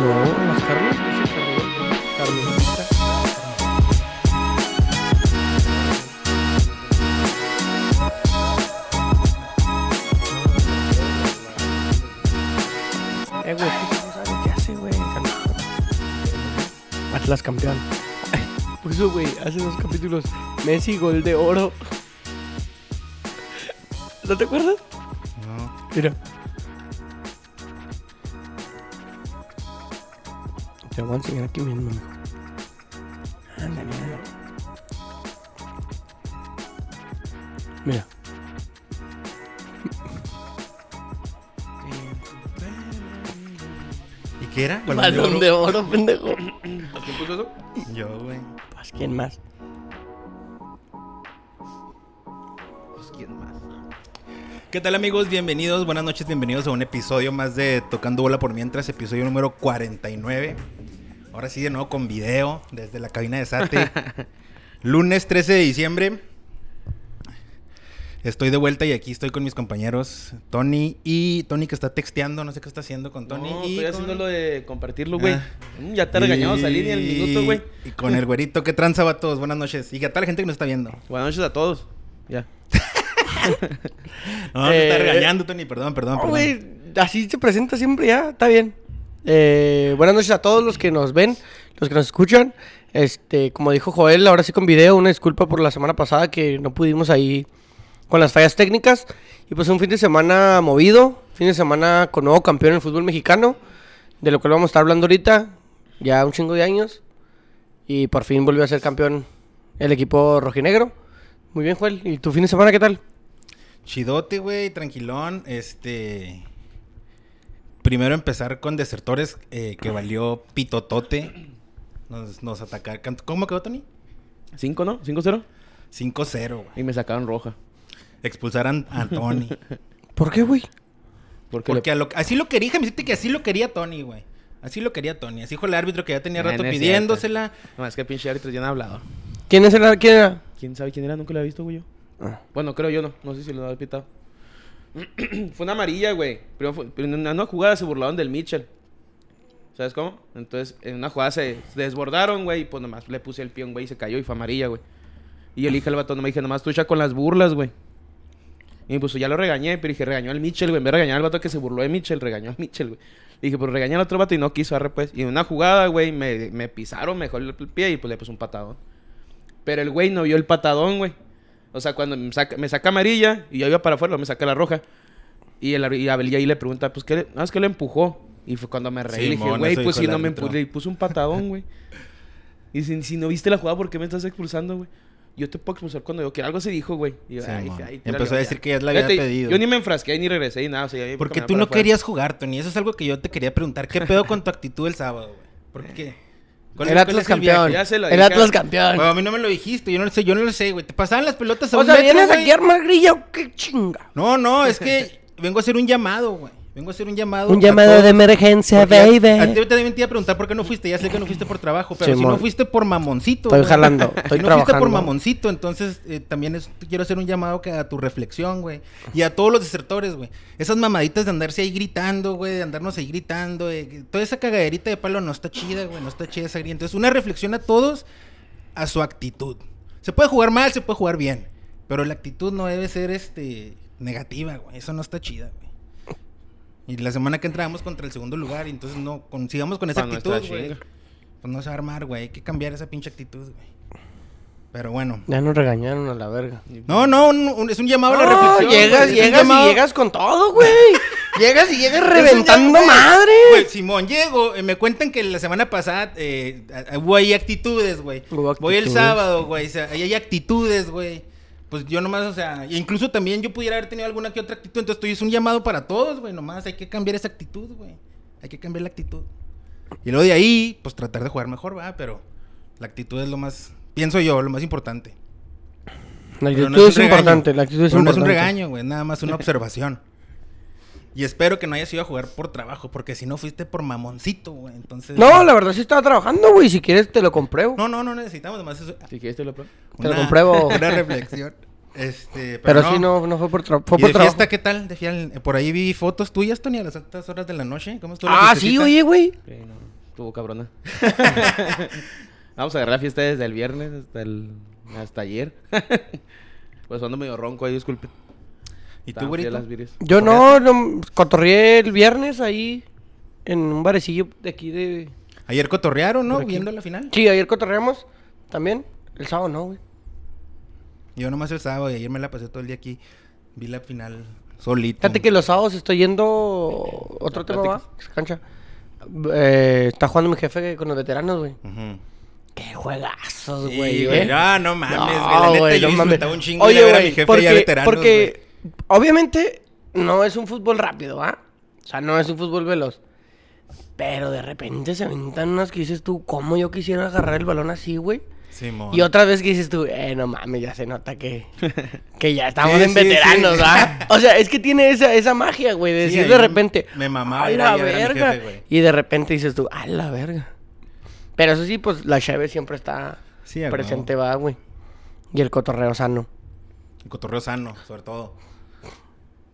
No, sé, carne- carnecita. Eh, güey, ¿qué hace, güey? Atlas campeón. Puso, güey, hace dos capítulos. Messi, gol de oro. ¿No te acuerdas? No. Mira. Te voy a enseñar aquí mismo. Ándale, ándale. Mira. ¿Y qué era? Balón de oro, pendejo. ¿Quién puso eso? Yo, güey. Pues, ¿quién más? Pues, ¿quién más? ¿Qué tal amigos? Bienvenidos, buenas noches, bienvenidos a un episodio más de Tocando Bola por Mientras, episodio número 49. Ahora sí de nuevo con video desde la cabina de Sate. Lunes 13 de diciembre. Estoy de vuelta y aquí estoy con mis compañeros Tony y Tony que está texteando, no sé qué está haciendo con Tony. No, y estoy con- haciendo lo de compartirlo, güey. Ah. Mm, Ya te he regañado salir ni el minuto, güey. Y con el güerito, ¿qué tranza va todos? Buenas noches. Y a toda la gente que nos está viendo. Buenas noches a todos. Ya. No, me está Eh, regañando, Tony, perdón, perdón, así se presenta siempre ya, está bien. Eh, buenas noches a todos los que nos ven, los que nos escuchan. Este, como dijo Joel, ahora sí con video, una disculpa por la semana pasada que no pudimos ahí con las fallas técnicas. Y pues un fin de semana movido, fin de semana con nuevo campeón en el fútbol mexicano, de lo cual vamos a estar hablando ahorita, ya un chingo de años. Y por fin volvió a ser campeón el equipo rojinegro. Muy bien, Joel. ¿Y tu fin de semana qué tal? Chidote, güey, tranquilón. Este. Primero empezar con desertores eh, que valió pitotote. Nos, nos atacaron. ¿Cómo quedó, Tony? ¿Cinco, no? ¿Cinco-cero? 5-0, güey. Y me sacaron roja. Expulsaron a Tony. ¿Por qué, güey? Porque, Porque a lo- así lo quería, déjame decirte que así lo quería Tony, güey. Así lo quería Tony. Así dijo el árbitro que ya tenía Ah, rato no pidiéndosela. No, es que el pinche árbitro ya no ha hablado. ¿Quién es el quién era? ¿Quién sabe quién era? Nunca lo había visto, güey. Ah. Bueno, creo yo no. No sé si lo había pitado. fue una amarilla, güey. En una jugada se burlaron del Mitchell. ¿Sabes cómo? Entonces, en una jugada se, desbordaron, güey. Y pues nomás le puse el un güey y se cayó y fue amarilla, güey. Y yo le dije al vato, no me dije, nomás tú echa con las burlas, güey. Y pues ya lo regañé, pero dije, regañó al Mitchell, güey. En vez de regañar al vato que se burló de Mitchell, regañó al Mitchell, güey. Le dije, pues regañé al otro vato y no quiso, arre pues. Y en una jugada, güey, me, me pisaron mejor el pie y pues le puse un patadón. Pero el güey no vio el patadón, güey. O sea, cuando me saca, me saca amarilla y yo iba para afuera, me saca la roja. Y, el, y Abel ahí le pregunta, pues, ¿qué le, no, es que le empujó. Y fue cuando me reí. le dije, güey, pues si no me árbitro. empu- le puse un patadón, güey. Y si, si no viste la jugada, ¿por qué me estás expulsando, güey? Yo te puedo expulsar cuando yo quiera. Algo se dijo, güey. Y yo, Sí, ay, mon. ay, tírale, Empezó a ya. decir que ya la había Fíjate, pedido. Yo ni me enfrasqué ni regresé y nada. O sea, Porque tú no querías jugar, Tony. Eso es algo que yo te quería preguntar. ¿Qué pedo con tu actitud el sábado, güey? ¿Por qué? ¿Cuál El Atlas el campeón. El. Atlas campeón. Bueno, a mí no me lo dijiste, yo no lo sé, yo no lo sé, güey. Te pasaban las pelotas a O un sea, metro, ¿vienes güey. aquí a armar grilla o qué chinga? No, no, es que vengo a hacer un llamado, güey. Vengo a hacer un llamado. Un a llamado todos, de emergencia, baby. A ti también te iba a preguntar por qué no fuiste. Ya sé que no fuiste por trabajo, pero si no fuiste por mamoncito. Estoy güey. jalando, estoy si no fuiste por mamoncito, entonces eh, también es- quiero hacer un llamado que a tu reflexión, güey. Y a todos los desertores, güey. Esas mamaditas de andarse ahí gritando, güey, de andarnos ahí gritando. toda esa cagaderita de palo no está chida, güey. No está chida esa grilla. Entonces, una reflexión a todos a su actitud. Se puede jugar mal, se puede jugar bien. Pero la actitud no debe ser este negativa, güey. Eso no está chida, güey. Y la semana que entramos contra el segundo lugar, y entonces no con esa Pa' nuestra actitud, güey. Pues no se va a armar, güey. Hay que cambiar esa pinche actitud, güey. Pero bueno. Ya nos regañaron a la verga. No, no, un- un- es un llamado a la No, reflexión. llegas, güey, llegas llamado- y llegas con todo, güey. llegas y llegas reventando llamado- madre. Güey, Simón, llego. eh, me cuentan que la semana pasada eh, hubo ahí actitudes, güey. Hubo Voy el sábado, güey. o sea, ahí hay actitudes, güey. Pues yo nomás, o sea, e incluso también yo pudiera haber tenido alguna que otra actitud. Entonces, estoy es un llamado para todos, güey. Nomás hay que cambiar esa actitud, güey. Hay que cambiar la actitud. Y luego de ahí, pues tratar de jugar mejor, va. Pero la actitud es lo más, pienso yo, lo más importante. La actitud no es, regaño. importante, la actitud es Pero no es importante. un regaño, güey, nada más una observación. Y espero que no hayas ido a jugar por trabajo, porque si no fuiste por mamoncito, güey. Entonces. No, la verdad sí estaba trabajando, güey. Si quieres te lo compruebo. No, no, no necesitamos, además eso. Si quieres te lo pro- Te lo compruebo. Una reflexión. Este, Pero, sí, no, no fue por, tra- fue ¿Y por de trabajo. fiesta qué tal? De fiel- Por ahí vi fotos tuyas, Tony, a las altas horas de la noche. ¿Cómo estuvo la Ah, sí, oye, güey. Sí, no, estuvo cabrona. Vamos a agarrar fiesta desde el viernes hasta el hasta ayer. pues ando medio ronco ahí, disculpe. ¿Y tú, güerito? las viris. Yo no, no, cotorreé el viernes ahí en un barecillo de aquí de... Ayer cotorrearon, ¿no? Viendo la final. Sí, ayer cotorreamos también. El sábado no, güey. Yo nomás el sábado y ayer me la pasé todo el día aquí. Vi la final solito. Fíjate que los sábados estoy yendo... Otro tema va, cancha. Eh, está jugando mi jefe con los veteranos, güey. Qué juegazos, Sí, güey. güey. eh. No, no mames, güey. No, La neta, güey, yo no mames. un chingo Oye, de ver a mi jefe porque, ya veteranos, porque obviamente no es un fútbol rápido, ¿ah? O sea, no es un fútbol veloz. Pero de repente se aventan unas que dices tú, ¿cómo yo quisiera agarrar el balón así, güey? Simón. Y otra vez que dices tú, eh, no mames, ya se nota que, que ya estamos Sí, en sí, veteranos, sí. ¿ah? O sea, es que tiene esa, esa magia, güey, de decir de repente, me mamaba ¡ay, ir a la a jefe, y de repente dices tú, ¡ay, la verga! Pero eso sí, pues la cheve siempre está a presente, va, güey. Y el cotorreo sano. El cotorreo sano, sobre todo.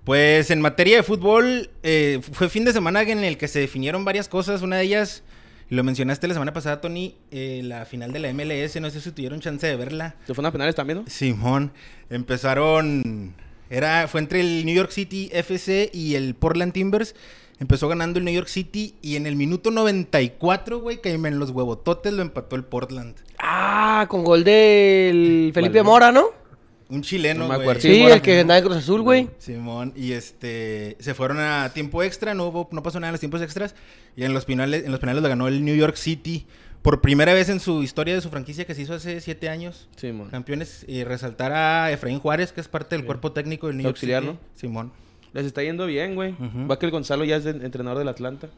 Pues en materia de fútbol, eh, fue fin de semana en el que se definieron varias cosas. Una de ellas, lo mencionaste la semana pasada, Tony, eh, la final de la MLS. No sé si tuvieron chance de verla. ¿Se fueron a penales también, no? Simón, empezaron. Era, fue entre el New York City FC y el Portland Timbers. Empezó ganando el New York City y en el minuto 94, güey, que en los huevototes lo empató el Portland. Ah, con gol del Felipe. Mora, ¿no? Un chileno, No me güey. acuerdo. Sí, el que andaba en Cruz Azul, güey. Simón, y este se fueron a tiempo extra, no hubo, no pasó nada en los tiempos extras, y en los penales, en los penales lo ganó el New York City por primera vez en su historia de su franquicia que se hizo hace siete años. Sí, mon. Campeones, y resaltar a Efraín Juárez, que es parte del cuerpo técnico del New York Auxiliar, City. ¿no? Simón. Les está yendo bien, güey. Ujú. Va que el Gonzalo ya es de- entrenador del Atlanta.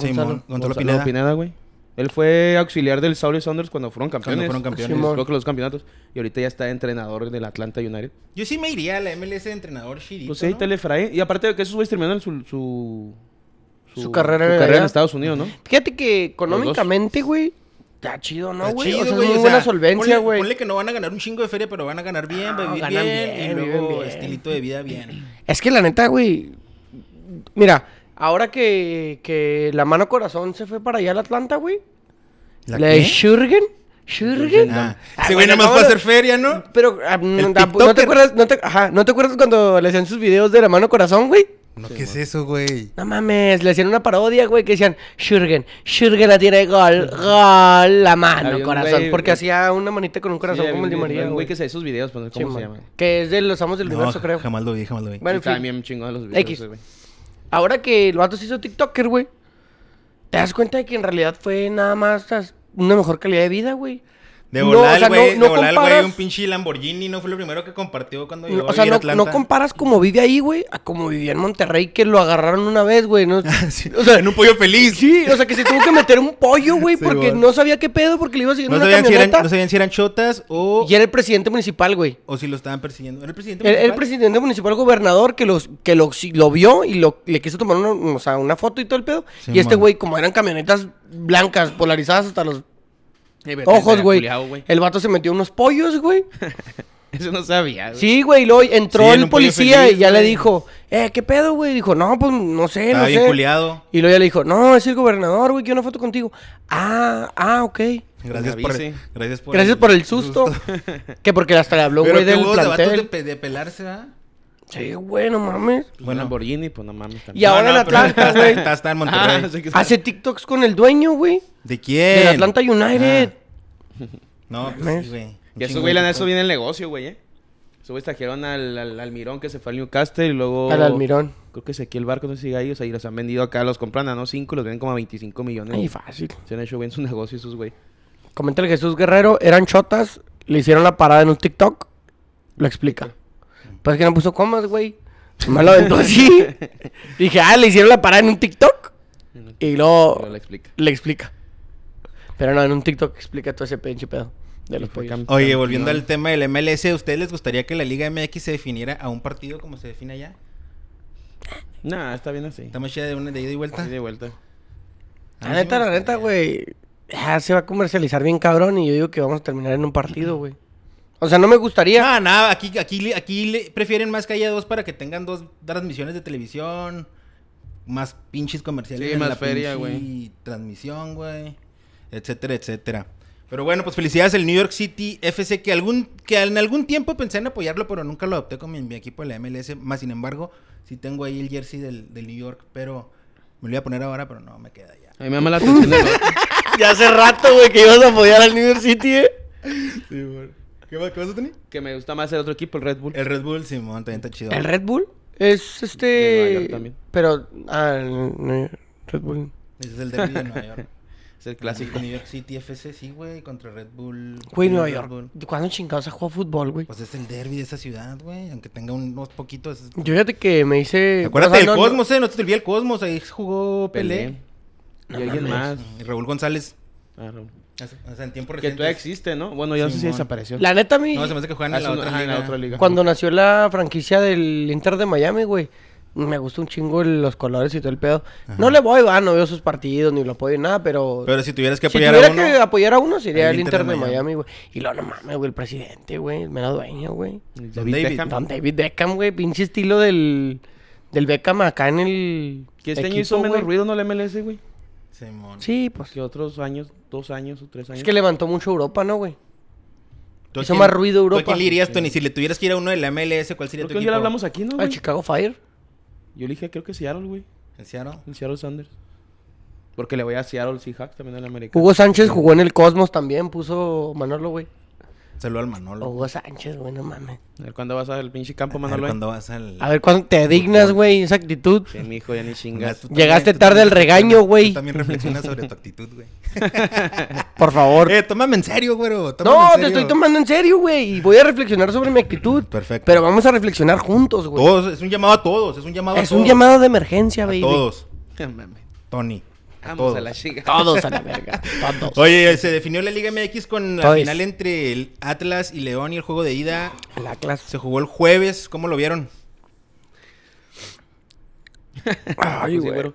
Simón, Gonzalo. Gonzalo Pineda. güey. Él fue auxiliar del Saurio Saunders cuando fueron campeones. fueron campeones. Simón. Creo que los campeonatos. Y ahorita ya está entrenador del Atlanta United. Yo sí me iría a la MLS de entrenador chidito, Pues sí, ¿no? Telefrae. Y aparte de que esos güeyes terminaron su, su, Su carrera su carrera en Estados Unidos, ¿no? Fíjate que económicamente, güey, está chido, ¿no, Está güey? chido, o sea, es güey, o buena sea, solvencia, ponle- güey. Ponle que no van a ganar un chingo de feria, pero van a ganar bien, No, vivir ganan bien, bien, y luego bien. estilito de vida bien. Es que la neta, güey. Mira, ahora que, que la mano corazón se fue para allá al Atlanta, güey. ¿La La de qué? Schürgen. Schürgen. Ah, Ah, ese güey nomás no, fue a hacer feria, ¿no? Pero ah, no, El no te acuerdas, no te, ajá, ¿no te acuerdas cuando le hacían sus videos de la mano corazón, güey? No, Sí, ¿qué es eso, güey? No mames, le hacían una parodia, güey, que decían Schürgen, Schürgen la tiene gol, gol, la mano, Había corazón. güey, porque güey. hacía una manita con un corazón Sí, como el de María, güey. güey que se esos videos, pues, ¿cómo Sí, se man. llama? Que es de los amos del No, universo, creo. jamás lo vi, jamás lo vi. Bueno, en fin. bien chingones los videos. X. güey. Ahora que el vato hizo TikToker, güey, te das cuenta de que en realidad fue nada más una mejor calidad de vida, güey. De No, volar, o sea, el no- no de volar, el güey, comparas- un pinche Lamborghini, ¿no? Fue lo primero que compartió cuando No, llegó o a sea, a no, Atlanta. no comparas como vive ahí, güey, a como vivía en Monterrey, que lo agarraron una vez, güey. ¿no? Sí, O sea, en un pollo feliz. Sí, o sea, que se tuvo que meter un pollo, güey, Sí, porque no sabía qué pedo, porque le iba siguiendo No una sabían, si eran, camioneta. no sabían si eran chotas o, Y era el presidente municipal, güey. o si lo estaban persiguiendo. ¿Era el presidente El, el municipal? presidente municipal gobernador que, los, que lo, vio y lo, le quiso tomar una, o sea, una foto y todo el pedo. Sí, y este güey, como eran camionetas blancas, polarizadas hasta los ojos, güey. El vato se metió unos pollos, güey. Eso no sabía, güey. Sí, güey, y luego entró Sí, el policía feliz, y ya le dijo, eh, ¿qué pedo, güey? Dijo, no, pues no sé, Estaba no bien sé. culiado. Y luego ya le dijo, no, es el gobernador, güey, quiero una foto contigo. Ah, ah, ok. Gracias por, avise. gracias por Gracias por el susto. que porque hasta le habló, Pero güey, del de de, plantel. pe- de pelarse, ¿verdad? Sí, güey, no mames. Pues Bueno. Lamborghini, pues no mames. Y también. ahora en pero Atlanta, está- güey. Está, está en Monterrey. Ah, que- Hace TikToks con el dueño, güey. ¿De quién? Del Atlanta United. Ah. No, pues güey. Esos chingo güey, de eso viene el negocio, güey, eh. Esos güeyes trajeron al, al Almirón que se fue al Newcastle y luego... Al Almirón. Creo que Ezequiel Barco, no sé si ahí, o sea, y los han vendido acá, los compran a no 5, los venden como a 25 millones. Ay, fácil. Se han hecho bien su negocio esos güey. Comenta el Jesús Guerrero, eran chotas, le hicieron la parada en un TikTok. Lo explica. Pues es que no puso comas, güey. Me lo aventó así. Dije, ah, le hicieron la parada en un TikTok. Y luego Pero le explica. le explica. Pero no, en un TikTok explica todo ese pinche pedo de los Oye, volviendo al tema del MLS, ¿a ustedes les gustaría que la Liga MX se definiera a un partido como se define allá? Nah, está bien así. ¿Estamos chida de una de ida y vuelta? De vuelta. La neta, la neta, güey. Ya se va a comercializar bien cabrón y yo digo que vamos a terminar en un partido, güey. O sea, no me gustaría. No, nada, aquí, aquí, le- aquí le- prefieren más que haya dos para que tengan dos transmisiones de televisión. Más pinches comerciales Sí, en más la feria, güey. transmisión, güey. Etcétera, etcétera. Pero bueno, pues felicidades al New York City FC, que algún que en algún tiempo pensé en apoyarlo, pero nunca lo adopté con mi, mi equipo de la MLS. Más sin embargo, sí tengo ahí el jersey del, del New York, pero me lo iba a poner ahora, pero no, me queda ya. A mí me llama la atención. Ya hace rato, güey, que ibas a apoyar al New York City, eh. ¿Qué, va- qué vas a tener? que me gusta más el otro equipo, el Red Bull. El Red Bull, Simón, también está chido. ¿El Red Bull? Es De este. Nueva York también. Pero. Ah, el no, Red Bull. Ese es el derby de Nueva York. Es el Clásico. New York City FC, sí, güey, contra Red Bull. Güey, Nueva York. Bull. ¿Cuándo chingados ha jugado fútbol, güey? Pues es el derby de esa ciudad, güey, aunque tenga unos poquitos. Yo fíjate que me hice. Acuérdate o sea, del no- no- Cosmos, eh, no te olvides el Cosmos, ahí jugó Pelé. Pelé. Y alguien más. Y Raúl González, Ah, no. O sea, en tiempo Que reciente. todavía existe, ¿no? Bueno, ya no sé si desapareció. La neta, a mí. No, se me hace que juegan en la otra liga. la otra liga. Cuando nació la franquicia del Inter de Miami, güey. Me gusta un chingo el- los colores y todo el pedo. No le voy, va, no veo sus partidos, ni lo apoyo, nada, pero... Pero si tuvieras que si apoyar tuviera a uno, que apoyar a uno, sería el el Inter Inter de Miami. Güey. Y luego, no mames, güey, el presidente, güey, el mero dueño, güey. David, David. Beckham. Don David Beckham, güey, pinche estilo del, del Beckham acá en el Que este año hizo menos ruido, ¿no? La MLS, güey. Simón. Sí, pues. Que otros años, dos años o tres años. Es que levantó mucho Europa, ¿no, güey? ¿Tú hizo quién- más ruido ¿tú Europa. ¿A quién le irías, Tony? Si le tuvieras que ir a uno de la MLS, ¿cuál sería Creo tu que equipo? lo hablamos aquí, ¿no, Al? Chicago Fire. Yo le dije, creo que Seattle, güey. ¿En Seattle? El Seattle Sanders. Porque le voy a Seattle Seahawks también en la América. Hugo Sánchez jugó en el Cosmos también, puso Manolo, güey. Saludo al Manolo. Hugo Sánchez, güey, no mames. A ver cuándo vas al pinche campo, A ver Manolo. cuando vas al... A ver cuándo te dignas, güey, esa actitud. Sí, mi hijo, ya ni chingas. Tú Llegaste tarde al regaño, güey. Tú también reflexionas sobre tu actitud, güey. Por favor. Eh, tómame en serio, güero. tómame no, en te estoy tomando en serio, güey. Y voy a reflexionar sobre mi actitud. Perfecto. Pero vamos a reflexionar juntos, güey. Todos, es un llamado a todos, es un llamado a Es todos. un llamado de emergencia, a baby. todos. Tony. Vamos todos. a la chica. Todos a la verga. Todos. Oye, se definió la Liga MX con la Todos. final entre el Atlas y León y el juego de ida. La clase. Se jugó el jueves. ¿Cómo lo vieron? Ay, Sí, güey. güero.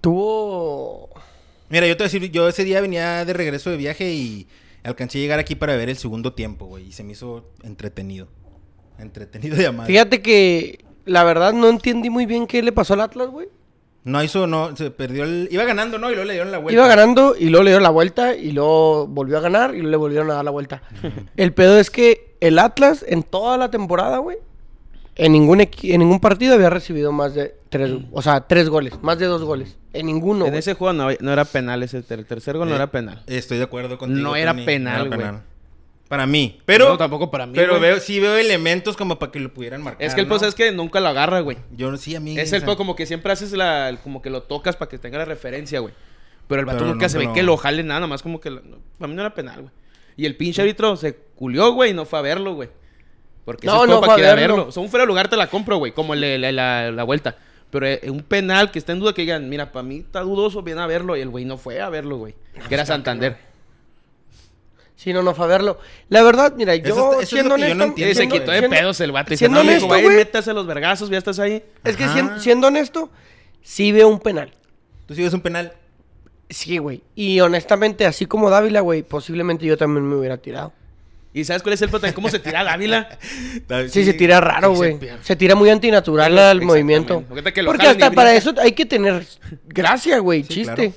Tuvo. Mira, yo te voy a decir, yo ese día venía de regreso de viaje y alcancé a llegar aquí para ver el segundo tiempo, güey. Y se me hizo entretenido. Entretenido de amar. Fíjate que la verdad no entendí muy bien qué le pasó al Atlas, güey. No hizo, no, se perdió el... Iba ganando, ¿no? Y luego le dieron la vuelta. Iba ganando y luego le dieron la vuelta y luego volvió a ganar y luego le volvieron a dar la vuelta. el pedo es que el Atlas en toda la temporada, güey, en ningún en ningún partido había recibido más de tres, o sea, tres goles, más de dos goles. En ninguno. en ese juego no, no era penal ese. ter- El tercer gol no Eh, era penal. Estoy de acuerdo contigo. No era Tony, penal, güey. Para mí. Pero... No, tampoco para mí, Pero güey. veo, sí veo elementos como para que lo pudieran marcar, Es que el ¿no? es que nunca lo agarra, güey. Yo sí, a mí... Es el pedo como que siempre haces la... Como que lo tocas para que tenga la referencia, güey. Pero el vato Pero nunca no, se ve que lo jale nada, nomás como que... lo- no, para mí no era penal, güey. Y el pinche árbitro se culió, güey, y no fue a verlo, güey. Porque No, eso es no como para fue que a verlo. O sea, un fuera de lugar te la compro, güey. Como la, la- la vuelta. Pero eh, un penal que está en duda que digan, mira, para mí está dudoso, viene a verlo. Y el güey no fue a verlo, güey. Que era Santander. Sí, no, no verlo. La verdad, mira, yo Eso es- eso es siendo lo que yo no honesto, Y se siendo- quitó de siendo- pedos el vato. Y siendo no, mijo, honesto, güey, métase los vergazos, ya estás ahí. Es que Ajá. sien- siendo honesto, sí veo un penal. Tú sigues un penal. Sí, güey. Y honestamente, así como Dávila, güey, posiblemente yo también me hubiera tirado. ¿Y sabes cuál es el también? ¿Cómo se tira Dávila? Sí, se tira raro, sí, se güey. pierde. Se, tira muy antinatural al movimiento. Porque hasta para eso hay que tener gracia, güey, Sí, chiste. claro.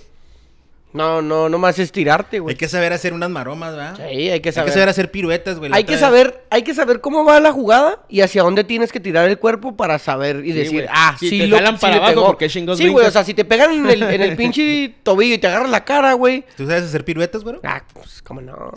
No, no, no más estirarte, güey. Hay que saber hacer unas maromas, ¿verdad? Sí, hay que Hay saber. que saber hacer piruetas, güey. Hay que vez- saber, hay que saber cómo va la jugada y hacia dónde tienes que tirar el cuerpo para saber y Sí, decir, güey. ah, Si sí, te lo, jalan sí para le abajo, pegó. ¿por qué chingados Sí, güey, o sea, si te pegan en el, en el pinche tobillo y te agarras la cara, güey. ¿Tú sabes hacer piruetas, güey? Ah, pues, cómo no.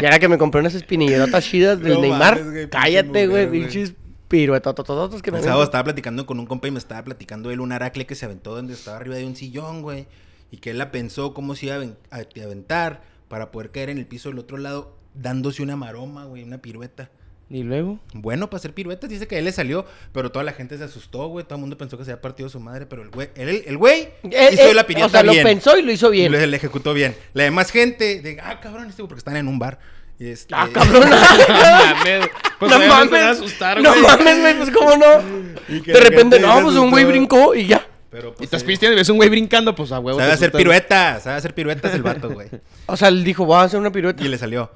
y ahora que me compré unas espinillerotas chidas del No Neymar, mames, güey, cállate, güey, mujer, güey. pinches piruetotototos que me sábado venden. estaba platicando con un compa y me estaba platicando él un aracle que se aventó donde estaba arriba de un sillón, güey. Y que él la pensó cómo se iba a aven- a a aventar para poder caer en el piso del otro lado dándose una maroma, güey, una pirueta. Y luego... Bueno, para hacer piruetas, dice que a él le salió, pero toda la gente se asustó, güey. Todo el mundo pensó que se había partido su madre, pero el güey, él- el güey Eh, hizo eh, la pirueta O sea, bien. lo pensó y lo hizo bien. Y lo, le ejecutó bien. La demás gente, de, ah, cabrón, este porque están en un bar. Y este, Ah, cabrón. Pues no mames. te va a asustar, no güey. mames, güey, pues cómo no. De repente, no, pues un güey brincó y ya. Pero, Y pues, estás pisteando y ves un güey brincando, pues a huevo. Sabe hacer piruetas, sabe hacer piruetas el vato, güey. O sea, él dijo, voy a hacer una pirueta. Y le salió.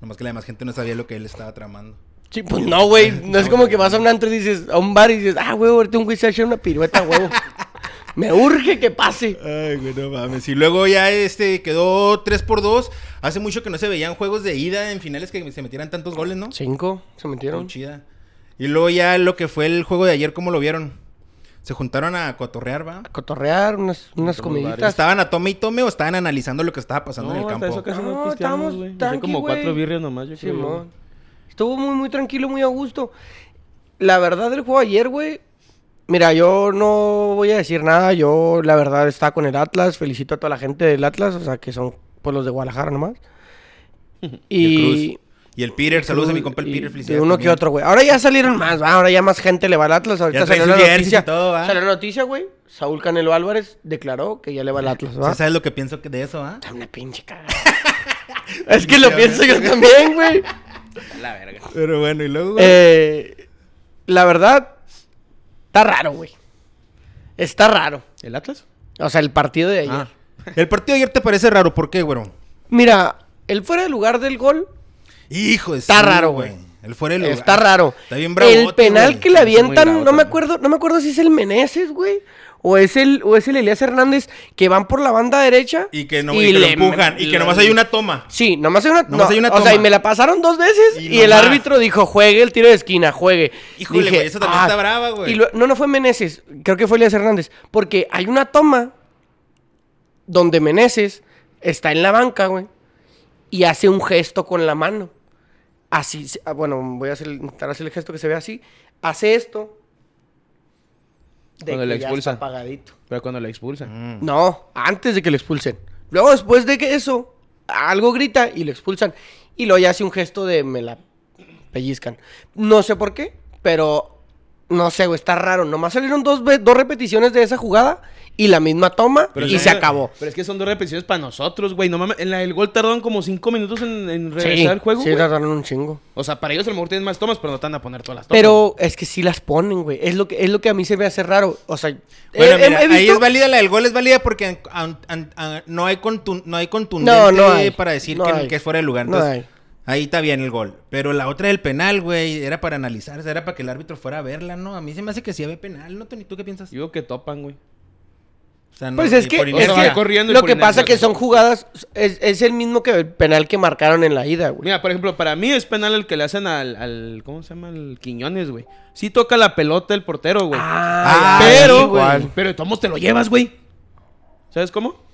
Nomás que la demás gente no sabía lo que él estaba tramando. Sí, pues no, güey. No es como que vas a un antro y dices, a un bar y dices, ah, güey, ahorita un güey se ha hecho una pirueta, huevo. Me urge que pase. Ay, güey, no mames. Y luego ya este quedó 3 por 2 Hace mucho que no se veían juegos de ida en finales que se metieran tantos goles, ¿no? Cinco, se Muy metieron. chida. Y luego ya lo que fue el juego de ayer, ¿cómo lo vieron? Se juntaron a cotorrear, ¿va? A cotorrear, unas, unas comiditas. ¿Estaban a tome y tome o estaban analizando lo que estaba pasando en el campo? eso casi No, estábamos güey. Como cuatro güey. birrias nomás, yo creo. Estuvo muy, muy tranquilo, muy a gusto. La verdad del juego ayer, güey. Mira, yo no voy a decir nada. Yo, la verdad, estaba con el Atlas. Felicito a toda la gente del Atlas, o sea, que son pues los de Guadalajara nomás. Y el Y. El Peter, saludos a mi compa el y Peter, de felicidades. uno que otro, güey. Ahora ya salieron más, ¿va? Ahora ya más gente le va al Atlas. Ahorita Ya salió la noticia. todo, ¿va? Salió la noticia, güey. Saúl Canelo Álvarez declaró que ya le va al Atlas, ¿va? ¿Sí ¿Sabes lo que pienso que de eso, ah? Está una pinche cagada. es que lo pienso yo también, güey. La verga. Pero bueno, y luego. güey? Eh, la verdad, está raro, güey. Está raro. ¿El Atlas? O sea, el partido de ayer. Ah. El partido de ayer te parece raro, ¿por qué, güero? Mira, el fuera de lugar del gol Hijo de Está raro, güey. El fuera de lugar. está raro. Está bien bravo. el penal que le avientan, bravo no me acuerdo, no me acuerdo si es el Meneses, güey. O es el, o es el Elías Hernández que van por la banda derecha. Y que, no, y que lo le- empujan. Y que nomás hay una toma. Sí, nomás hay una, Nomás no, hay una O sea, toma. y me la pasaron dos veces y, Y el árbitro dijo, juegue el tiro de esquina, juegue. Híjole, Dije, güey, eso también está brava, güey. y lo- no, no fue Meneses, creo que fue Elías Hernández. Porque hay una toma donde Meneses está en la banca, güey, y hace un gesto con la mano. Así, se- ah, bueno, voy a hacer, intentar hacer el gesto que se ve así. Hace esto. De Cuando que le ya expulsan. está apagadito. Pero cuando la expulsan. Mm. No, antes de que lo expulsen. Luego, después de que eso, algo grita y lo expulsan. Y luego ya hace un gesto de me la pellizcan. No sé por qué, pero no sé, güey, está raro. Nomás salieron dos, ve- dos repeticiones de esa jugada y la misma toma Pero y es se que- acabó. Pero es que son dos repeticiones para nosotros, güey. No mames, en la, el gol tardaron como cinco minutos en, en Sí, regresar al juego, sí, güey. tardaron un chingo. O sea, para ellos a lo mejor tienen más tomas, pero no te van a poner todas las tomas. Pero es que sí las ponen, güey. Es lo que, es lo que a mí se me hace raro. O sea, Bueno, he- he- mira, he ahí visto- es válida la del gol, es válida porque an- an- an- an- no, hay no hay contundente No, no hay. para decir No que, hay. que es fuera de lugar. No hay. Ahí está bien el gol. Pero la otra del penal, güey, era para analizarse, era para que el árbitro fuera a verla, ¿no? A mí se me hace que sí había penal, ¿no, Tony? ¿Tú qué piensas? Digo que topan, güey. O sea, no, Pues es que, es corriendo lo que pasa inercia. que son jugadas, es, es el mismo que el penal que marcaron en la ida, güey. Mira, por ejemplo, para mí es penal el que le hacen al, al ¿cómo se llama? El Quiñones, güey. Sí toca la pelota el portero, güey. Ah, pero, sí, igual. pero de todos te lo llevas, güey. ¿Sabes cómo?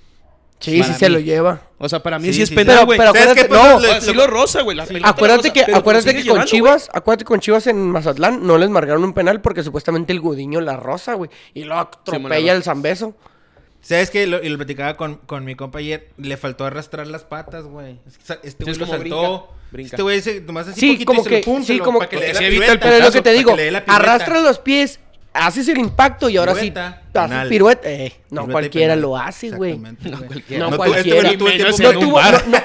Sí, sí se lo lleva. O sea, para mí Sí, sí, es sí, penal, Pero, güey. pero ¿Sabes acuérdate? Pues, no, le- sí lo rosa, güey. acuérdate rosa, que, pero te lo acuérdate que con llevando, Chivas, acuérdate que con Chivas en Mazatlán no les marcaron un penal porque supuestamente el Gudiño la rosa, güey. Y la atropella el Zambeso. ¿Sabes qué? Lo, y lo platicaba con, con mi compa ayer. Le faltó arrastrar las patas, güey. Que Este Sí, güey lo saltó. brinca. Este güey se nomás así Sí, poquito como y se lo que, pum, sí, lo- como para que que, le dé se la evita el. Pero es lo que te digo, que le dé la pirueta. arrastras los pies, haces el impacto y ahora Pirueta, sí haces penal. pirueta. Eh, no Pirueta cualquiera lo hace, güey. No cualquiera. No cualquiera. este no tuvo No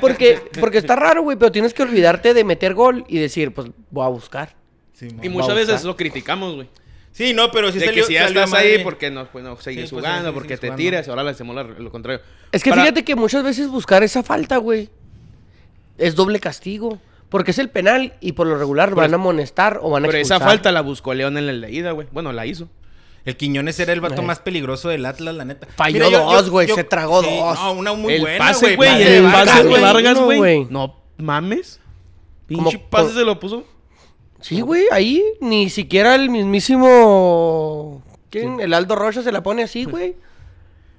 porque, porque está raro, güey, pero tienes que olvidarte de meter gol y decir, pues voy a buscar. Sí. Y muchas veces buscar. lo criticamos, güey. Sí, no, pero sí de salió, que si ya salió estás madre. ahí porque no, pues, no sigues Sí, pues, jugando, sí, porque te jugando. tiras, ahora le hacemos lo contrario. Es que Para- fíjate que muchas veces buscar esa falta, güey, es doble castigo. Porque es el penal y por lo regular Pero van a amonestar o van a Pero esa falta la buscó León en la ida, güey. Bueno, la hizo. El Quiñones era el vato Eh. más peligroso del Atlas, la neta. Falló dos, güey, se tragó sí, dos. No, una muy el buena, pase, güey, el pase de. Vargas, güey. No mames. Pinche pase se lo puso. Sí, güey, ahí ni siquiera el mismísimo... ¿Quién? El Aldo Rocha se la pone así, güey.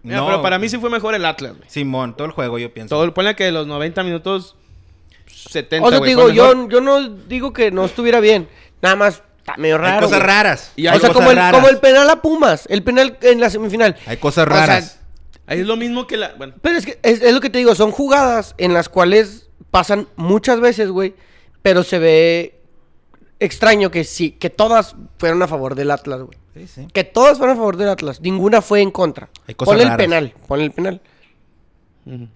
Mira, No, pero para mí sí fue mejor el Atlas, güey. Simón, todo el juego yo pienso. Todo, ponle que de los 90 minutos 70, O sea, te güey, digo, fue mejor. yo, yo no digo que no estuviera bien. Nada más está medio Hay raro. cosas güey. raras. Y o hay sea, cosas como el, raras. como el penal a Pumas, el penal en la semifinal. Hay cosas O sea, raras. Ahí es lo mismo que la... Bueno, Pero es que es, es lo que te digo, son jugadas en las cuales pasan muchas veces, güey, pero se ve extraño que sí, que todas fueron a favor del Atlas, güey. sí, sí. Que todas fueron a favor del Atlas, ninguna fue en contra. Hay cosas Ponle el raras. penal, ponle el penal.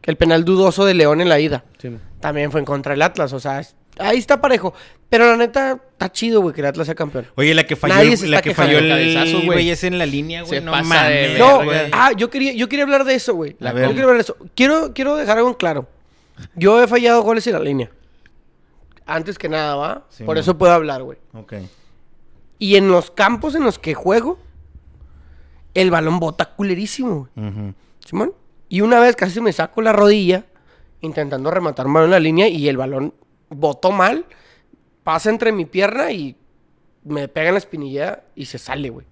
El penal dudoso de León en la ida sí, también fue en contra del Atlas, o sea, ahí está parejo. Pero la neta, está chido, güey, que el Atlas sea campeón. Oye, la que falló, Nadie se la está que falló el Cabezazo, güey. es en la línea, güey. Se No mames. No, güey. ah, yo quería, yo quería hablar de eso, güey. Yo quiero hablar de eso. Quiero, quiero dejar algo en claro. Yo he fallado goles en la línea. antes que nada, ¿va? Sí, Por eso puedo hablar, güey. Ok. Y en los campos en los que juego, el balón bota culerísimo, güey. Simón. Y una vez casi me saco la rodilla intentando rematar balón en la línea y el balón botó mal, pasa entre mi pierna y me pega en la espinilla y se sale, güey.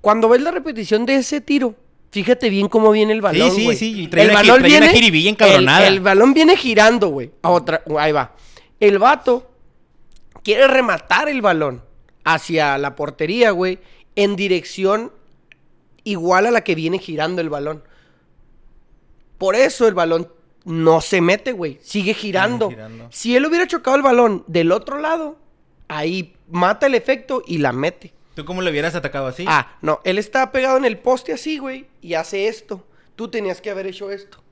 Cuando ves la repetición de ese tiro, fíjate bien cómo viene el balón, sí, güey. sí, y trae el una balón trae una viene jiribilla encabronada. El, el balón viene girando, güey. a otra, ahí va. El vato quiere rematar el balón hacia la portería, güey, en dirección igual a la que viene girando el balón. Por eso el balón no se mete, güey. Sigue girando. girando. Si él hubiera chocado el balón del otro lado, ahí mata el efecto y la mete. ¿Tú cómo le hubieras atacado así? Ah, no, él está pegado en el poste así, güey, y hace esto. Tú tenías que haber hecho esto.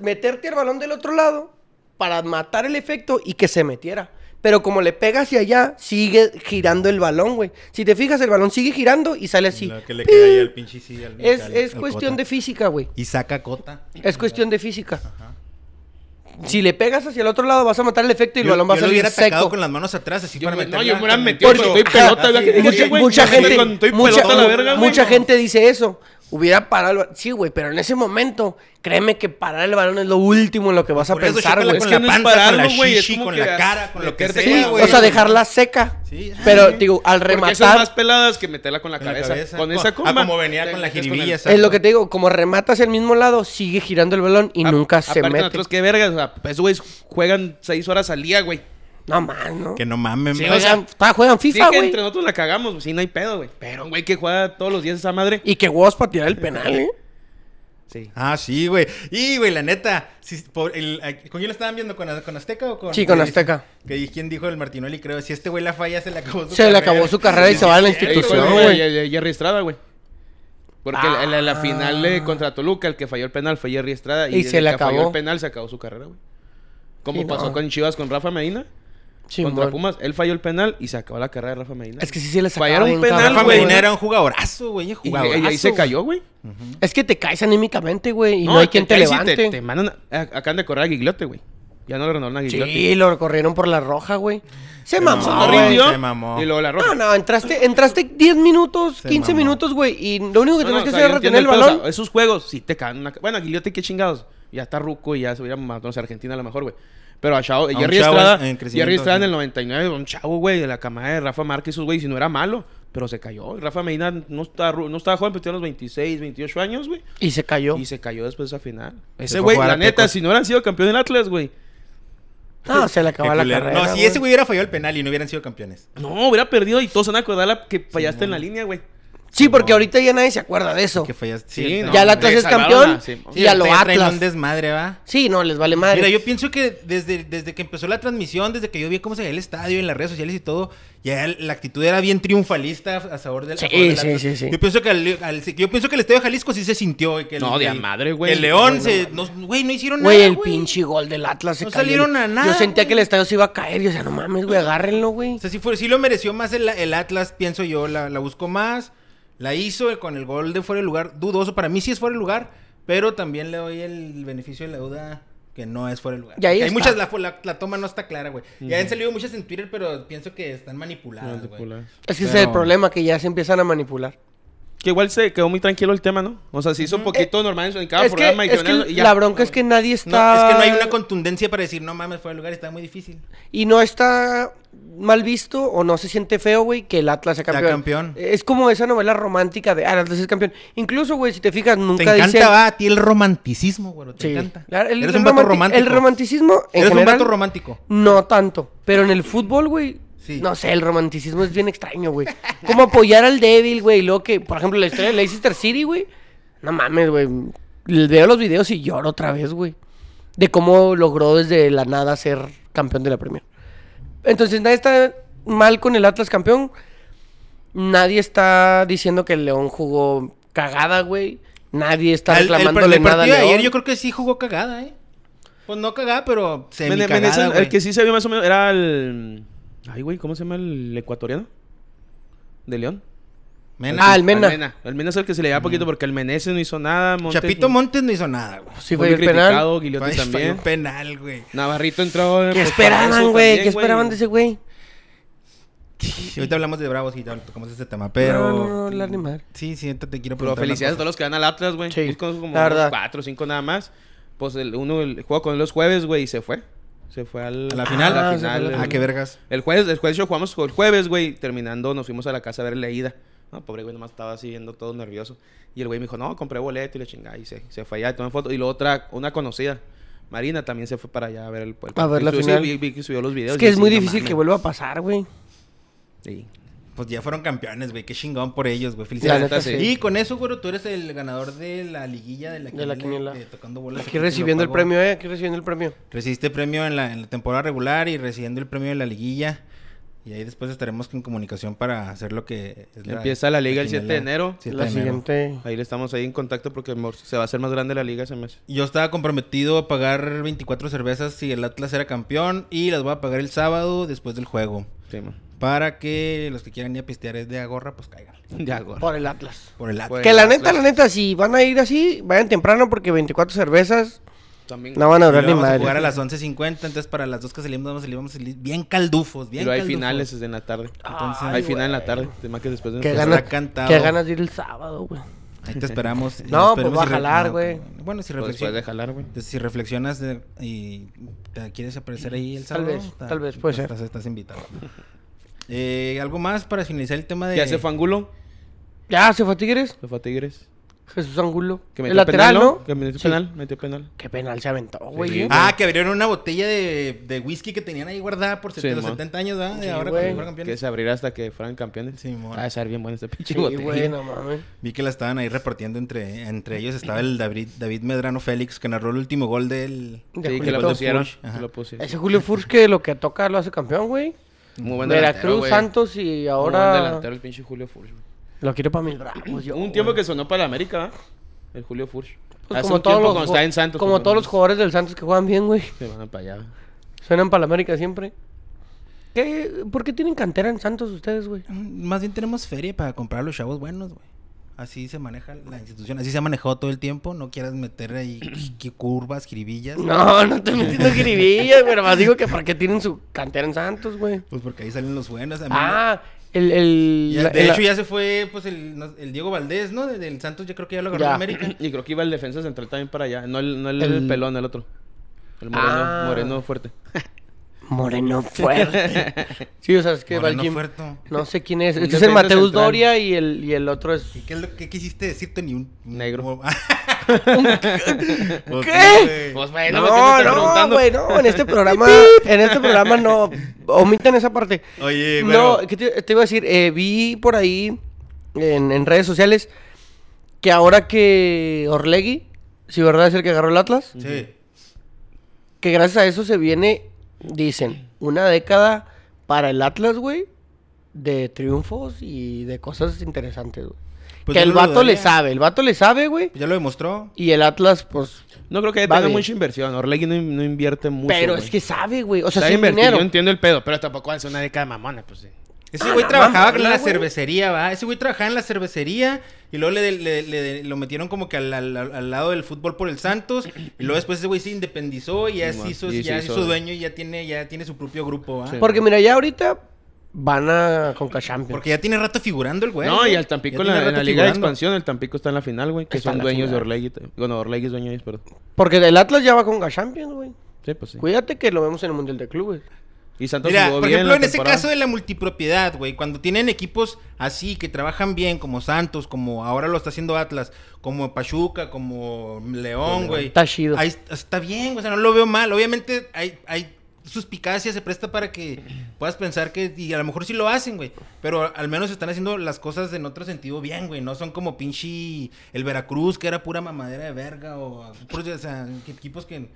Meterte el balón del otro lado para matar el efecto y que se metiera. Pero como le pega hacia allá, sigue girando el balón, güey. Si te fijas, el balón sigue girando y sale así. Lo que le queda ahí al pinche sí, al- Es, al- es al cuestión cota. de física, güey. Y saca cota. Es cuestión de física. Si le pegas hacia el otro lado, vas a matar el efecto y el Yo- balón va a yo lo salir hubiera seco. con las manos atrás, así Yo para me- meterla no, yo me hubiera metido Porque- con estoy pelota, Ajá, sí, mucha, gente, pelota la verga, mucha gente dice eso. Hubiera parado el ba- Sí, güey, pero en ese momento, créeme que parar el balón es lo último en lo que vas a Por eso pensar, güey. Es con que la no es panza, con pararlo, la güey, es shishi, como con que la cara, con lo que sea, con- güey. o sea, dejarla seca. Sí, ah, pero, sí. digo, al Porque rematar, más peladas que meterla con la cabeza. cabeza. Con Co- esa ah, comba. como venía con la jiribilla, es lo que te digo, como rematas el mismo lado, sigue girando el balón y A- nunca se aparte mete. nosotros qué vergas, o sea, esos güeyes juegan seis horas al día, güey. No más, ¿no? Que no mames, Sí, o sea, Juegan, Sí, FIFA, que güey. entre nosotros la cagamos, sí, no hay pedo, güey. Pero, güey, que juega todos los días esa madre. Y que huevos para tirar el penal, ¿eh? Sí. Ah, sí, güey. Y, güey, la neta. si- por el- ¿Con quién lo estaban viendo? ¿Con, con Azteca o con.? Sí, con Azteca. Que, ¿Quién dijo el Martinoli? Creo. Si este güey la falla, se le acabó su Se le acabó su carrera y se va a la institución, güey. Jerry Estrada, güey. Porque Ah. en la, la final de contra Toluca, el que falló el penal fue Jerry Estrada. Y, Y se le que falló acabó. el penal, se acabó su carrera, güey. Como Sí, pasó no. con Chivas con Rafa Medina. Sí, contra. Pumas, él falló el penal y se acabó la carrera de Rafa Medina. Es que sí se les Fallaron acaba un bien, penal, cabrón, Rafa güey. Medina era un jugadorazo, güey. y, Jugadorazo. y ahí se güey. cayó, güey. Es que te caes anímicamente, güey, y no, hay quien te caes y levante. Te, mandan a, acaban de correr a Guiglote, güey. Ya no le renovaron a Guiglote. Sí, lo corrieron por la roja, güey. Se mamó, güey. se mamó. Y luego la roja. No, no, entraste, entraste 10 minutos, Se 15 mamó. minutos, güey, y lo único que No, no, tenías que o sea, hacer era yo retener el entiendo pedo, balón. o sea, esos juegos, sí te caen una... Bueno, Aguiliote, qué chingados. Ya está ruco y ya se hubiera matado a Argentina a lo mejor, güey. Pero a Chavo, un Jerry chavo Estrada, en Jerry Estrada sí. en el 99, un chavo, güey, de la camada de Rafa Márquez, esos güey, si no era malo, pero se cayó. Rafa Medina no estaba, no estaba joven, pero tenía unos 26, 28 años, güey. Y se cayó. Y se cayó después de esa final. Se Ese a güey, la a neta, si no hubieran sido campeón del Atlas, güey. No, se le acabó Qué la carrera. No, si ese güey hubiera fallado el penal y no hubieran sido campeones. No, hubiera perdido y todos van a acordar la que fallaste en la línea, güey. Sí, porque ahorita ya nadie se acuerda de eso. Que fallaste. Sí, no, ya el le Atlas es campeón la- sí. y lo ya traen Atlas. un desmadre, ¿va? Sí, no, les vale madre. Mira, yo pienso que desde, desde que empezó la transmisión, desde que yo vi cómo se veía el estadio en las redes sociales y todo, ya la actitud era bien triunfalista a favor del, a Sí, favor del sí, Atlas. sí, sí. Yo pienso que al, al- yo pienso que el estadio de Jalisco sí se sintió y que el, No, de el- madre, güey. El León No, se no, güey, no hicieron Güey, nada, el güey. pinche gol del Atlas se No cayó. salieron a nada, Yo sentía güey. que el estadio se iba a caer. Yo decía, no mames, güey, agárrenlo, güey. O sea, sí, fue, sí lo mereció más el, el Atlas, pienso yo. La, la buscó más. La hizo con el gol de fuera de lugar. Dudoso. Para mí sí es fuera de lugar. Pero también le doy el beneficio de la duda que no es fuera de lugar. Y ahí hay está. muchas, la, la, la toma no está clara, güey. Ya han salido muchas en Twitter, pero pienso que están manipuladas, güey. Manipular. Es que ese es el problema, que ya se empiezan a manipular. Que igual se quedó muy tranquilo el tema, ¿no? O sea, se hizo un poquito normal en cada es que, programa y es que y ya. la bronca es que nadie No, está... es que no hay una contundencia para decir, no mames, fuera de lugar, está muy difícil. Y no está mal visto o no se siente feo, güey, que el Atlas sea campeón. campeón. Es como esa novela romántica de, ah, el Atlas es campeón. Incluso, güey, si te fijas, Te nunca encanta, dicen... va, a ti el romanticismo, güey. Te Sí. encanta. El, Eres el un vato romántico. El romanticismo, en Eres un general, vato romántico. No tanto. Pero en el fútbol, güey. Sí. No sé, el romanticismo es bien extraño, güey. Como apoyar al débil, güey. y Luego que, por ejemplo, la historia de Leicester City, güey. No mames, güey. Veo los videos y lloro otra vez, güey. De cómo logró desde la nada ser campeón de la Premier. Entonces, nadie está mal con el Atlas campeón. Nadie está diciendo que el León jugó cagada, güey. Nadie está El, el, reclamándole el nada partido a de León. ayer yo creo que sí jugó cagada, ¿eh? Pues no cagada, pero semi cagada, Menezes, güey. el que sí se vio más o menos era el. Ay, güey, ¿cómo se llama el ecuatoriano? De León. Mena. Ah, el Mena. Al El Mena es el que se le da poquito porque el Menezes no hizo nada. Montes Chapito Montes no hizo nada, güey. Sí, fue fue el penal. Guillote también. un penal, güey. Navarrito entró. ¿Qué pues, esperaban, güey? también, ¿Qué esperaban de ese güey? Y ahorita hablamos de Bravos y tocamos ese tema, pero... No, no, no, hablar ni madre. Sí, sí, ahorita te quiero Pero preguntar. felicidades a todos los que van al Atlas, güey. Sí, como la verdad. cuatro o cinco nada más. Pues el, uno el, jugó con él los jueves, güey, y se fue. Se fue al, ¿A la final? A Ah, la fue final. la el- Ah, qué vergas. El jueves, el jueves yo jugamos el jueves, güey. Terminando, nos fuimos a la casa a ver la ida. No, pobre güey, nomás estaba así viendo todo nervioso. Y el güey me dijo, no, compré boleto y le chingada. Y se, se fue allá, tomé foto. Y luego otra, una conocida, Marina, también se fue para allá a ver el, el A ver la final. vi, vi que subió los videos. Es que y es muy difícil que vuelva a pasar, güey. Sí. Pues ya fueron campeones, güey. Qué chingón por ellos, güey. Felicidades. neta, sí. Y con eso, güey, tú eres el ganador de la liguilla de la De la quiniela. de Tocando Bolas. Aquí recibiendo el premio, eh. Aquí recibiendo el premio. Recibiste premio en la, en la temporada regular y recibiendo el premio de la liguilla. Y ahí después estaremos en comunicación para hacer lo que es Empieza la liga el 7 de enero. 7 La de enero. siguiente. Ahí le estamos ahí en contacto porque se va a hacer más grande la liga ese mes. Yo estaba comprometido a pagar 24 cervezas si el Atlas era campeón y las voy a pagar el sábado después del juego. Sí, man. Para que los que quieran ir a pistear es de agorra, pues caigan. Ya, güey. Por el Atlas. Por el Atlas. Que la neta, la neta, si van a ir así, vayan temprano porque 24 cervezas También. no van a Y durar ni vamos a jugar a las 11.50, entonces para las dos que salimos vamos a salir, vamos a salir bien caldufos, Y bien luego hay caldufos. finales en la tarde. Entonces, hay Ay, final en la tarde. Tema que después de Qué Pues ganas, qué ganas de ir el sábado, güey. Ahí te esperamos. No, Esperemos pues va a si re- jalar, güey. pues, Bueno, si Pues de reflexionas, jalar, güey. si reflexionas de- y te quieres aparecer ahí el Tal sábado. vez, tal vez, puede ser. Estás, invitado. Eh, ¿Algo más para finalizar el tema de... ¿Qué hace Fangulo? Ya, se fue a Tigres. Se fue a Tigres. Jesús Angulo. Que el metió lateral, penal, ¿no? Que metió Sí. penal. Metió penal. Qué penal se aventó, güey. Sí, ¿eh? Ah, que abrieron una botella de, de whisky que tenían ahí guardada por Sí, 70, mon. 70 años, ¿verdad? De Sí, ahora güey. cuando fueron Que campeones. se abrirá hasta que fueran campeones. Sí, mon. Ah, ser bien bueno este pinche Sí, botella. güey, no mames. Vi que la estaban ahí repartiendo entre, entre ellos. Estaba el David, David Medrano Félix, que narró el último gol del... De Sí, que lo pusieron. Lo. Ese Julio Furch que lo que toca lo hace campeón, güey. Muy buen delantero, Veracruz, güey. Santos y Muy buen ahora delantero el pinche Julio Furch. güey. Lo quiero para mis bravos. yo, un tiempo güey. que sonó para la América, ¿verdad? El Julio Furch. Pues Hace como un todos tiempo los estaba en Santos. Como todos los jugadores del Santos que juegan bien, güey. Se van para allá. Suenan para la América siempre. ¿Qué? ¿Por qué tienen cantera en Santos ustedes, güey? Más bien tenemos feria para comprar a los chavos buenos, güey. Así se maneja la institución. Así se ha manejado todo el tiempo. No quieras meter ahí que curvas, jiribillas. No, no estoy metiendo jiribillas, pero más digo que por qué tienen su cantera en Santos, güey. Pues porque ahí salen los buenos. A mí Ah, el... el me- ya- la- de hecho, ya se fue pues el, Diego Valdés, ¿no? De- Del Santos, yo creo que ya lo agarró Ya. América. Y creo que iba el defensa central también para allá. No el, no el, El- pelón, el otro. El moreno, Ah. moreno fuerte. Moreno fuerte. sí, o sea, es que Fuerto. No sé quién es. Este es el Mateus central. Doria y el, y el otro es... ¿Y qué, es lo- qué quisiste decirte? Ni un... Negro. Pues ¿Qué? sí, güey. Pues bueno, No, ¿por qué no, güey, no, en este programa, en este programa no, omiten esa parte. Oye, No, pero... ¿qué te, te iba a decir? Eh, vi por ahí en, en redes sociales que ahora que Orlegui, si verdad es el que agarró el Atlas, Sí. que gracias a eso se viene, dicen, una década para el Atlas, güey, de triunfos y de cosas interesantes, güey. Pues que el vato le sabe, el vato le sabe, güey, ya lo demostró. y el Atlas, pues, No creo que tenga bien. mucha inversión. Orlegui no, no invierte mucho. pero es que sabe, güey, o sea, sin dinero. Yo entiendo el pedo, pero tampoco hace una década de mamona, pues sí. Ese güey trabajaba en la cervecería, ¿va? Ese güey trabajaba en la cervecería y luego le, le- le- lo metieron como que al, al- al lado del fútbol por el Santos y luego después ese güey se independizó y ya se hizo, Y ya se se hizo- hizo dueño y ya tiene, ya tiene su propio grupo, ¿va? Sí. Porque mira, ya ahorita van a Conca Champions. Porque ya tiene rato figurando el güey. no, y al Tampico en la, en Liga de. Expansión, el Tampico está en la final, güey. Que Está son dueños de. Orlegui. Bueno, Orlegui es dueño de ellos, perdón. Porque del Atlas ya va con Champions, güey. Sí, pues sí. Cuídate que lo vemos en el Mundial de Clubes. Y Santos Mira, jugó por bien ejemplo, en ese caso de la multipropiedad, güey, cuando tienen equipos así que trabajan bien, como Santos, como ahora lo está haciendo Atlas, como Pachuca, como León, güey. Está chido. Ahí está- está bien, o sea, no lo veo mal. Obviamente hay, hay suspicacia, se presta para que puedas pensar que, y a lo mejor sí lo hacen, güey, pero al menos están haciendo las cosas en otro sentido bien, güey, no son como pinche el Veracruz, que era pura mamadera de verga, o, o sea, que- equipos que...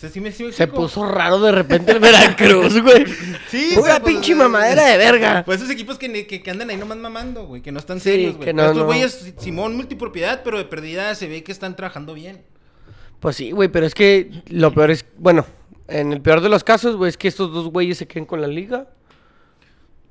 o sea, sí me- sí me Se puso raro de repente el Veracruz, güey. Sí, Pura pues, pinche mamadera de verga. Pues esos equipos que, que, que andan ahí nomás mamando, güey, que no están Sí, serios, güey. que no, Estos no. güeyes, Simón, multipropiedad, pero de perdida se ve que están trabajando bien. Pues sí, güey, pero es que lo peor es, bueno, en el peor de los casos, güey, es que estos dos güeyes se queden con la liga.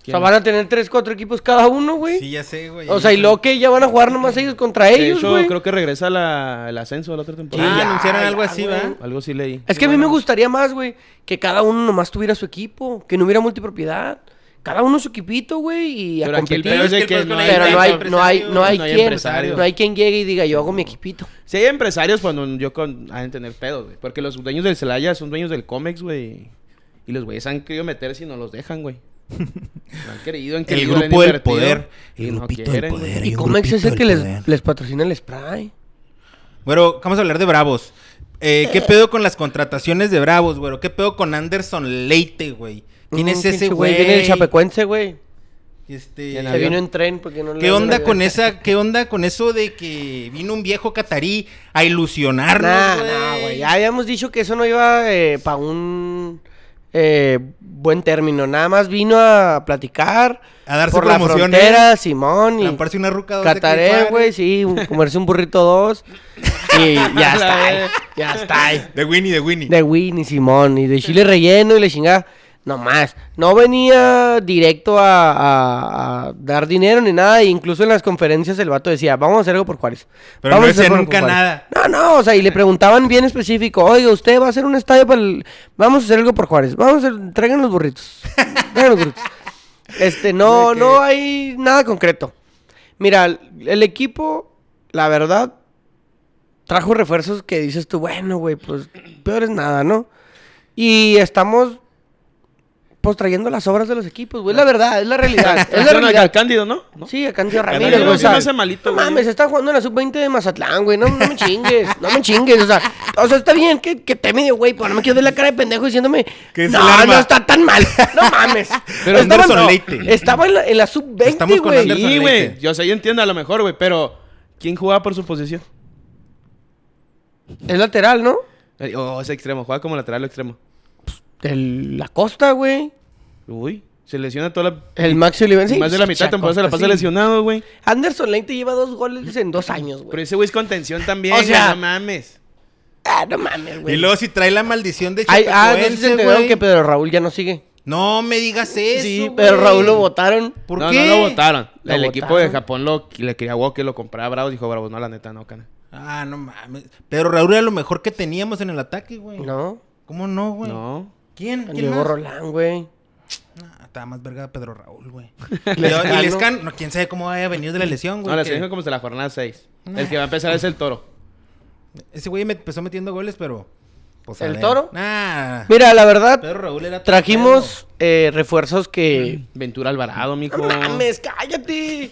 O sea, van a tener tres, cuatro equipos cada uno, güey. Sí, ya sé, güey. o sea, y luego que ya van a jugar nomás ellos contra De ellos, hecho, güey. creo que regresa la, el ascenso de la otra Ah, temporada. ya, anunciaron algo así. ¿va? Algo sí leí. Es que a mí me gustaría más, güey, que cada uno nomás tuviera su equipo, que no hubiera multipropiedad. Cada uno su equipito, güey, y a Pero aquí el competir. pedo es que que no hay, que Pero no hay, empresarios, no hay, no hay no hay quien, empresarios. no hay quien llegue y diga, yo hago mi equipito. Si hay empresarios, cuando yo con... han de tener pedos, güey. Porque los dueños del Celaya son dueños del Comex, güey. Y los güeyes han querido meterse y no los dejan, güey. No han querido, han El querido, han grupo del poder. y El no grupito del quieren, poder. Y Comex es el que del les, patrocina el spray. Bueno, vamos a hablar de Bravos. Eh, ¿Qué pedo con las contrataciones de Bravos, güey? ¿Qué pedo con Anderson Leite, güey? ¿Quién es ese güey? Viene el chapecuense, güey. Este, ¿Quién Se vino en tren porque no ¿Qué onda con esa, qué onda con eso de que vino un viejo catarí a ilusionarnos, Nah, güey? nah. Ya habíamos dicho que eso no iba para un eh, buen término. Nada más vino a platicar. A darse por la promociones. frontera, Simón. Y una ruca Cataré, güey, sí. un- Comerse un burrito dos. Y ya está. Ya está. De Winnie, de Winnie. De Winnie, Simón. Y de chile relleno y le chingada. No más. No venía directo a, a- a dar dinero ni nada. e incluso en las conferencias el vato decía, vamos a hacer algo por Juárez. Pero vamos no a hacer decía nunca por Juárez". nada. No, no, o sea, y le preguntaban bien específico, oiga, usted va a hacer un estadio para el... Vamos a hacer algo por Juárez. Vamos a hacer... Traigan los burritos. Traigan los burritos. Este, no, no hay nada concreto. Mira, el equipo, la verdad, trajo refuerzos que dices tú, bueno, güey, pues peor es nada, ¿no? Y estamos, pues, trayendo las obras de los equipos, güey. Es la verdad, es la realidad. es la realidad. Cándido, ¿no? ¿No? Sí, a Cándido Ramírez, güey. o sea, hace malito, no güey. mames, está jugando en la sub-20 de Mazatlán, güey. No, no me chingues, no me chingues. O sea, o sea está bien que, que te medio, güey, pero no me quiero ver la cara de pendejo diciéndome. Es no, el arma". no está tan mal. No mames. Pero estaba, no, Leite. estaba en la, en la sub-20, Estamos con güey. Sí, güey. Leite. Yo sé, yo entiendo a lo mejor, güey, pero ¿quién jugaba por su posición? Es lateral, ¿no? Eh, Oh, es extremo, juega como lateral o extremo. El, la costa, güey. Uy, se lesiona toda la. El Maxi Olivense. más de la mitad de temporada se la pasa lesionado, güey. Anderson Leite lleva dos goles en dos años, Pero güey. ese güey es contención también, O sea, no mames. Ah, no mames, güey. Y luego si trae la maldición de Ay, ah, no sé si enteraron que Pedro Raúl ya no sigue. No me digas eso, sí. Pedro Raúl lo votaron. ¿Por no, qué? no lo votaron. Lo el equipo de Japón lo, le quería a que lo comprara a Bravos. Dijo Bravos, no, la neta, no, cana. Ah, no mames. Pedro Raúl era lo mejor que teníamos en el ataque, güey. No. ¿Cómo no, güey? No. ¿Quién? ¿Quién Diego más? Rolán, güey. Ah, estaba más verga Pedro Raúl, güey. y. Lescan, no, quién sabe cómo vaya a venir de la lesión, güey. No, la que- selección como hasta la jornada 6. El que va a empezar es el toro. Ese güey me empezó metiendo goles, pero. pues, ¿El. Toro? Nah. Mira, la verdad, Pedro Raúl era. trajimos eh, refuerzos que. Ventura Alvarado, mijo. ¡No mames, cállate!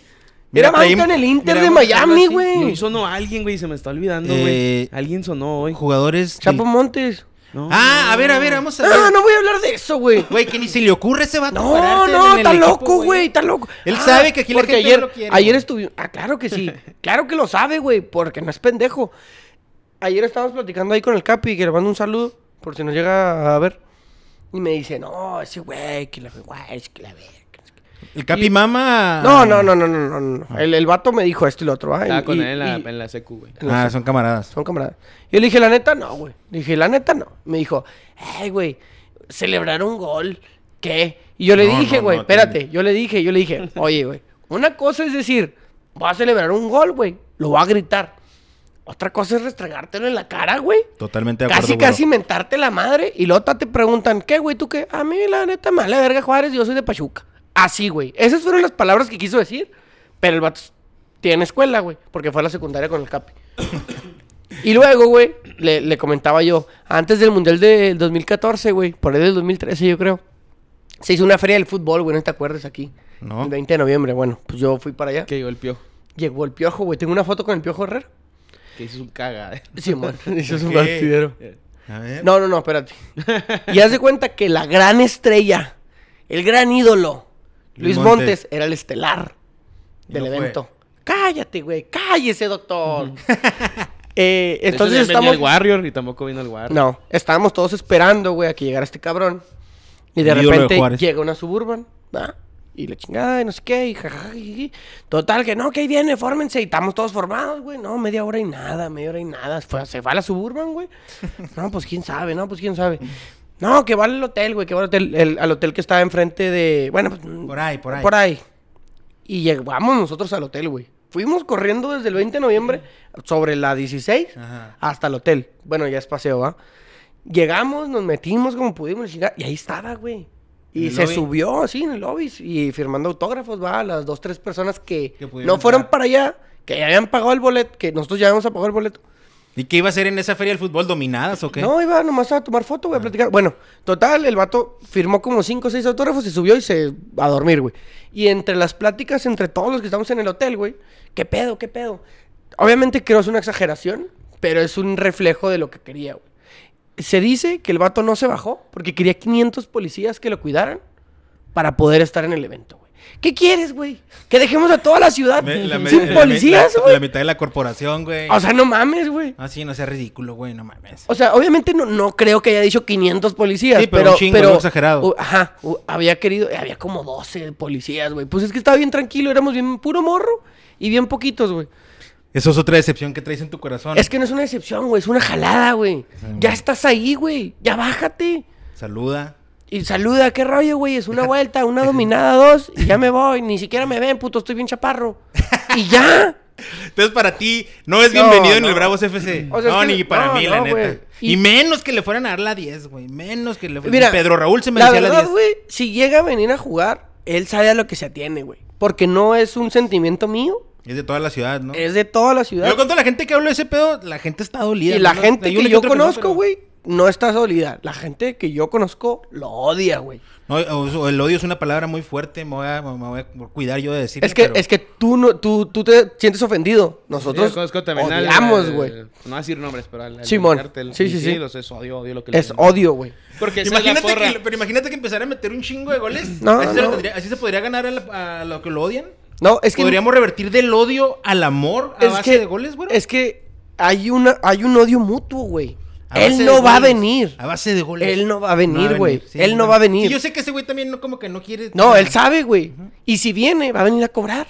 Mira, Era traímos- en el Inter mira, de Miami, güey. No sonó alguien, güey, se me está olvidando, Eh, güey. Alguien sonó hoy. Jugadores. Chapo Montes. No. Ah, a ver, a ver, vamos a ver. No, no voy a hablar de eso, güey. Güey, que ni se le ocurre ese vato No, no, está loco, güey, está loco. Él sabe que aquí la gente ayer, no lo quiere, Ayer estuvimos. Ah, claro que sí. claro que lo sabe, güey, porque no es pendejo. Ayer estábamos platicando ahí con el Capi, que le mando un saludo, por si nos llega a ver. Y me dice, no, ese güey, que la güey, es que la. El Capi Mama. No, no, no, no, no, no, no. El, el vato me dijo esto y lo otro, ¿ah? Estaba Y- con y- él en la, y- en la secu, güey. Ah, son camaradas. Son camaradas. Yo le dije, la neta, no, güey. Le dije, la neta, no. Me dijo, ay, güey, celebrar un gol. ¿Qué? Y yo le No, dije, no, güey, no, espérate. Yo le dije, yo le dije, oye, güey, una cosa es decir, voy a celebrar un gol, güey. Lo voy a gritar. Otra cosa es restregártelo en la cara, güey. Totalmente de acuerdo. Casi, casi mentarte la madre. Y luego te preguntan, ¿qué, güey? ¿Tú qué? A mí, la neta, me vale verga Juárez, yo soy de Pachuca. Así, güey. Esas fueron las palabras que quiso decir. Pero el vato tiene escuela, güey. Porque fue a la secundaria con el Capi. y luego, güey, le, le comentaba yo, antes del Mundial del 2014, güey, por ahí del 2013, yo creo, se hizo una feria del fútbol, güey, no te acuerdas aquí. No. El 20 de noviembre, bueno, pues yo fui para allá. Que llegó el piojo. Llegó el piojo, güey. Tengo una foto con el piojo Herrera. Que hizo un caga. Sí, man. Eso es un ¿Qué? partidero. A ver. No, no, no, espérate. Y haz de cuenta que la gran estrella, el gran ídolo, Luis Montes. Montes, era el estelar del no fue. evento. Cállate, güey, cállese, doctor. Eh, Entonces venía estamos. el Warrior y tampoco vino el Warrior. No, estábamos todos esperando, güey, a que llegara este cabrón. Y de repente llega una suburban, ¿va? Y la chingada, y no sé qué, y jajaja. Total, que no, que ahí viene, fórmense. Y estamos todos formados, güey. No, media hora y nada, media hora y nada. Fue- se fue a la suburban, güey. No, pues quién sabe, no, pues quién sabe. No, que va al hotel, güey, que va al hotel, el- al hotel que estaba enfrente de... Bueno, pues, Por ahí, por ahí. Por ahí. Y llegamos nosotros al hotel, güey. Fuimos corriendo desde el 20 de noviembre sobre la 16 Ajá. hasta el hotel. Bueno, ya es paseo, ¿va? Llegamos, nos metimos como pudimos y ahí estaba, güey. ¿En Y se lobby? subió así en el lobby y firmando autógrafos, va, las dos, tres personas que, no fueron para allá, que ya habían pagado el boleto, que nosotros ya habíamos pagado el boleto. ¿Y qué iba a hacer en esa feria del fútbol? ¿Dominadas o qué? No, iba nomás a tomar foto, güey, a platicar. Bueno, total, el vato firmó como cinco o seis autógrafos, se subió y se... a dormir, güey. Y entre las pláticas, entre todos los que estamos en el hotel, güey, ¿qué pedo, qué pedo? Obviamente creo es una exageración, pero es un reflejo de lo que quería, güey. Se dice que el vato no se bajó porque quería 500 policías que lo cuidaran para poder estar en el evento, güey. ¿Qué quieres, güey? Que dejemos a toda la ciudad Me- la me- sin policías, güey. La mitad de la corporación, güey. O sea, no mames, güey. Ah, sí, no sea ridículo, güey, no mames. O sea, obviamente no, no creo que haya dicho 500 policías, Sí, pero pero... un chingo, pero exagerado. ajá, había querido... Había como 12 policías, güey. Pues es que estaba bien tranquilo, éramos bien puro morro y bien poquitos, güey. Eso es otra decepción que traes en tu corazón. Es que no es una decepción, güey, es una jalada, güey. Ya estás ahí, güey, ya bájate. Saluda. Y saluda, qué rollo, güey, es una vuelta, una dominada, dos, y ya me voy. Ni siquiera me ven, puto, estoy bien chaparro. Y ya. Entonces, para ti, no es No, bienvenido en el Bravos FC. O sea, no, es que- ni para no, mí, la neta. Y... Y- menos que le fueran a dar la 10, güey. Menos que le fueran. Mira, Pedro Raúl se la merecía la, verdad, 10. güey, si llega a venir a jugar, él sabe a lo que se atiene, güey. Porque no es un sentimiento mío, Es de toda la ciudad, ¿no? es de toda la ciudad. Yo con toda la gente que hablo de ese pedo, la gente está dolida. y la gente que yo conozco, güey, no está dolida. La gente que yo conozco lo odia, güey. No, el odio es una palabra muy fuerte. Me voy a, me voy a cuidar yo de decir. Es que, es que tú, no, tú, tú te sientes ofendido. Nosotros Yo también odiamos, güey. No voy a decir nombres, pero al, al Simón. Sí, sí, sí. los es odio, odio lo que le Es odio, güey. Porque es Imagínate porra. que, pero imagínate que empezara a meter un chingo de goles. No, así, se no. tendría- así se podría ganar a, la- a lo que lo odian. No, es que... Podríamos revertir del odio al amor a es base que, de goles, güey. Es que hay, una, hay un odio mutuo, güey. A Él no va a venir. A base de goles. Él no va a venir, güey. sí, Él no va a venir. Sí, yo sé que ese güey también no, como que no quiere. No, él sabe, güey. Y si viene, va a venir a cobrar.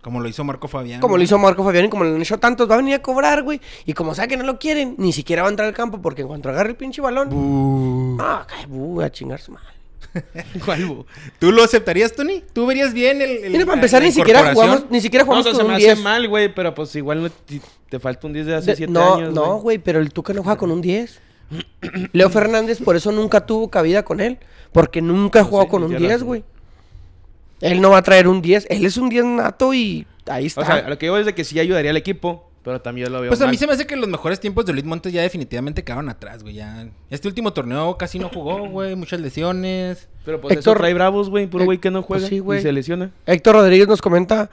Como lo hizo Marco Fabián. Como lo hizo Marco Fabián y como lo han hecho tantos, va a venir a cobrar, güey. Y como sabe que no lo quieren, ni siquiera va a entrar al campo porque en cuanto agarre el pinche balón. Uh. Ah, cae, bu, a chingar su madre. ¿Cuál, bu? ¿Tú lo aceptarías, Tony? ¿Tú verías bien el. el- Mira, para empezar, ni siquiera jugamos, ni siquiera No, o jugamos sea, se con me un hace 10. mal, güey, pero pues igual te, te falta un 10 de hace De- 7 no, años, no, güey, pero el Tuca no juega con un 10. Leo Fernández por eso nunca tuvo cabida con él. Porque nunca ha jugado sí, con un tienes 10, razón. güey. Él no va a traer un 10. Él es un 10 nato y ahí está. O sea, lo que digo es de que sí ayudaría al equipo, pero también yo lo veo Pues a mí se me hace que los mejores tiempos de Luis Montes ya definitivamente quedaron atrás, güey. Ya. Este último torneo casi no jugó, güey. Muchas lesiones. Pero pues Héctor- eso trae bravos, güey, puro Eh, güey que no pues juega sí, güey. y se lesiona. Héctor Rodríguez nos comenta.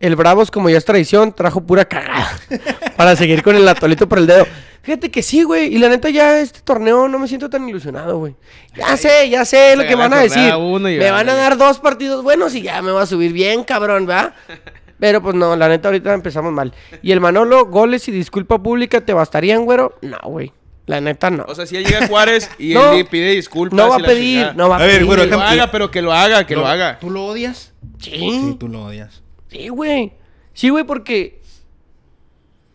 El Bravos, como ya es tradición, trajo pura cagada. para seguir con el atolito por el dedo. Fíjate que sí, güey. Y la neta, ya este torneo no me siento tan ilusionado, güey. Ya sé, ya sé lo que van a decir. Me van a dar dos partidos buenos y ya me va a subir bien, cabrón, ¿va? Pero pues no, la neta, ahorita empezamos mal. Y el Manolo, goles y disculpa pública, ¿te bastarían, güero? No, güey. La neta, no. O sea, si ya llega Juárez y No, él pide disculpas. no va a pedir, no va a, A ver, pedir. güero, Que lo haga, pero que lo haga, que lo, haga. ¿Tú lo odias? Sí. Sí, tú lo odias. Sí, güey. Sí, güey, porque.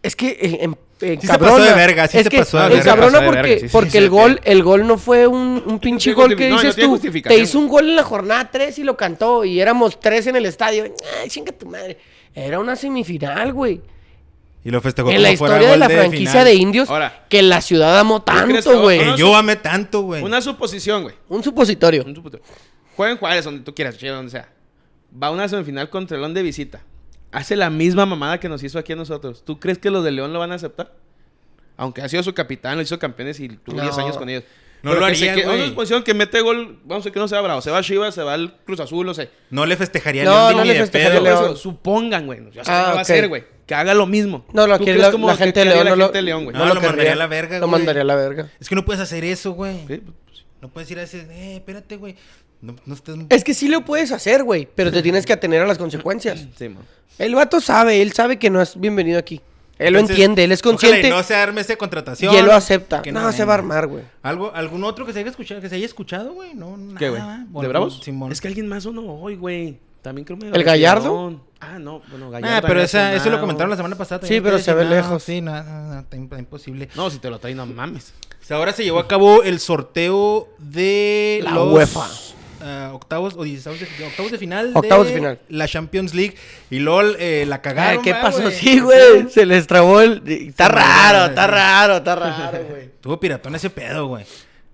Es que. eh, em- eh, Sí se pasó de verga, sí es se que pasó de el verga. cabrona porque, verga, sí, porque sí, el sí. gol, el gol no fue un, un pinche gol que justifi- no, no dices tú. Te hizo un gol en la jornada 3 y lo cantó. Y éramos tres en el estadio. Ay, chinga tu madre. Era una semifinal, güey. Y lo festejó En la historia de la franquicia de indios, Ahora. que la ciudad amó tanto, güey. Que yo amé tanto, güey. Una suposición, güey. Un supositorio. Un supositorio. Juega en Juárez, donde tú quieras, donde sea. Va a una semifinal contra el León de visita. Hace la misma mamada que nos hizo aquí a nosotros. ¿Tú crees que los de León lo van a aceptar? Aunque ha sido su capitán, lo hizo campeones y tuvo No. 10 años con ellos. No Pero lo que quede- güey. Una suposición que mete gol, vamos a que no sea bravo. Se va a Chivas, se va al Cruz Azul, no sé. No le festejaría No, León no ni le de festejaría pedo. Eso, supongan, güey. Ya sé Ah, qué va a hacer, güey. Que haga lo mismo. No, lo ¿Tú quiere la, que- gente que de haría León. la no lo- gente de León, güey? No, no lo querría. mandaría a la verga, Lo güey. mandaría a la verga. Es que no puedes hacer eso, güey. Sí, pues, sí. No puedes ir a ese, eh, espérate, güey. No, no estés... Es que sí lo puedes hacer, güey. Pero te tienes que atener a las consecuencias. Sí, man. El vato sabe, él sabe que no es bienvenido aquí. Él lo entiende, él es ojalá y consciente no se arme esa contratación. y él lo acepta. que No, se va a armar, güey. ¿Algo, ¿Algún otro que se haya escuchado, que se haya escuchado güey? No, ¿Qué, güey? nada, ¿De Bravos? Simón. Es que alguien más o no hoy, güey. También creo me ¿El Gallardo? Ah, no, bueno, Gallardo. Ah, pero esa, eso lo comentaron la semana pasada. Sí, pero se ve no, lejos. Sí, no, no, imposible. No, si te lo trae, no mames. O sea, ahora se llevó a cabo el sorteo de La los UEFA. Ah, octavos o dieciséis de, octavos de final Octavos de final. la Champions League y LOL eh, la Ah, cagaron. ¿Qué pasó? Sí, güey. Se les trabó el. Está raro, está sí. raro, está raro, güey. Tuvo piratón ese pedo, güey.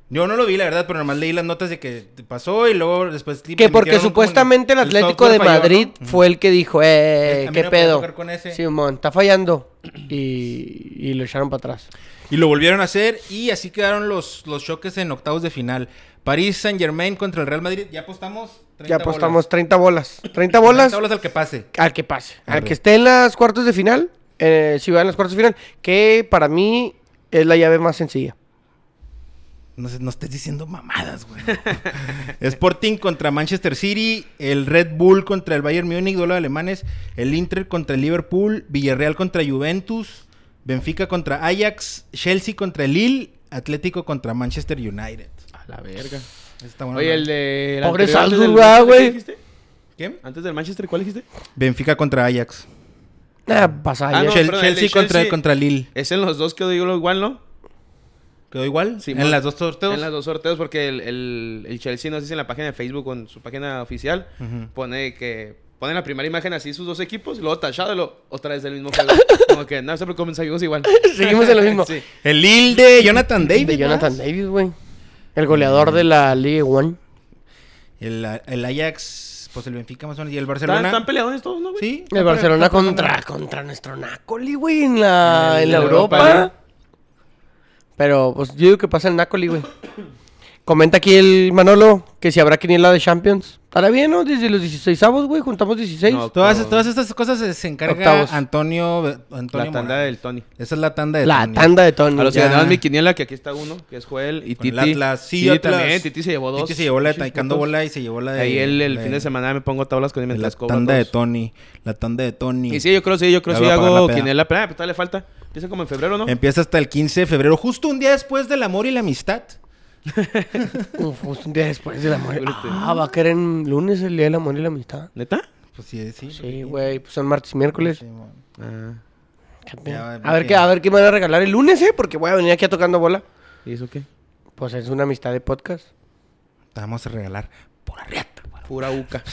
Yo no lo vi, la verdad, pero nomás leí las notas de que pasó y luego después... Que porque supuestamente el Atlético de falló, ¿no? Madrid fue el que dijo, eh, qué no pedo. Simón, está fallando. Y, y lo echaron para atrás. Y lo volvieron a hacer y así quedaron los, los choques en octavos de final. París Saint Germain contra el Real Madrid. Ya apostamos. 30 Ya apostamos bolas. 30 bolas. 30 bolas 30 bolas al que pase. al que pase. Al que esté en las cuartos de final. Eh, si va en las cuartos de final. Que para mí es la llave más sencilla. No, no estés diciendo mamadas, güey. Sporting contra Manchester City, el Red Bull contra el Bayern Múnich, duelo de alemanes, el Inter contra el Liverpool, Villarreal contra Juventus, Benfica contra Ajax, Chelsea contra el Lille, Atlético contra Manchester United. A la verga. Está bueno, Oye, ¿no? el de. el Pobre Salzburg, ah, güey. ¿cuál dijiste? ¿Qué? Antes del Manchester, ¿cuál dijiste? Benfica contra Ajax. Ah, pasa Ah, ayer. no, Chel- perdón, Chelsea, contra, contra Lille. Es en los dos quedó digo igual, ¿no? ¿Quedó igual? Sí, en las dos sorteos. En los dos sorteos, porque el, el, el Chelsea, no sé si en la página de Facebook o en su página oficial, pone que. Pone la primera imagen así sus dos equipos, y luego tachado, y luego otra vez del mismo juego. Como que no se preocupen, seguimos igual. Seguimos en lo mismo. Sí. El Lille de Jonathan David. de Jonathan. Davis, güey. El goleador de la Ligue One. El, el Ajax, pues el Benfica más o menos. Y el ¿Están, Barcelona. están peleados todos, ¿no, güey? Sí. El Barcelona contra, contra nuestro Nácoli, güey, en la, En en la Europa. Pero, pues, yo digo que pasa el Nácoli, güey. Comenta aquí el Manolo que si habrá quiniela de Champions. Estará bien, ¿no? Desde los 16 avos, güey, juntamos 16. No, Todas, todas estas cosas se, encarga Octavos. Antonio, Antonio La tanda Morales. del Tony. Esa es la tanda de la Tony. tanda de Tony. A los que Ya. ganaron mi quiniela, que aquí está uno, que es Joel y Con el Titi. Atlas. Sí, Atlas. también. Titi se llevó dos. Titi se llevó la de Taekwondo bola y se llevó la de... Ahí el, el fin de semana me pongo tablas con él La mientras cobro tanda de. Tony. La tanda de Tony. Y sí, yo creo sí, yo creo Ya sí va a pagar hago la peda. quiniela. Pero ah, pues todavía le falta. Empieza como en febrero, ¿no? Empieza hasta el 15 de febrero, justo un día después del amor y la amistad. Uf, un día después del amor. Este. Ah, va a caer en lunes el día del amor y la amistad. ¿Neta? Pues sí, sí. Sí, güey, pues son martes y miércoles. Sí, bueno. Ah, Ya, A ver qué, a ver qué me van a regalar el lunes, eh, porque voy a venir aquí a tocando bola. ¿y eso qué? Pues es una amistad de podcast. Te vamos a regalar por arrieta. güey. Pura uca.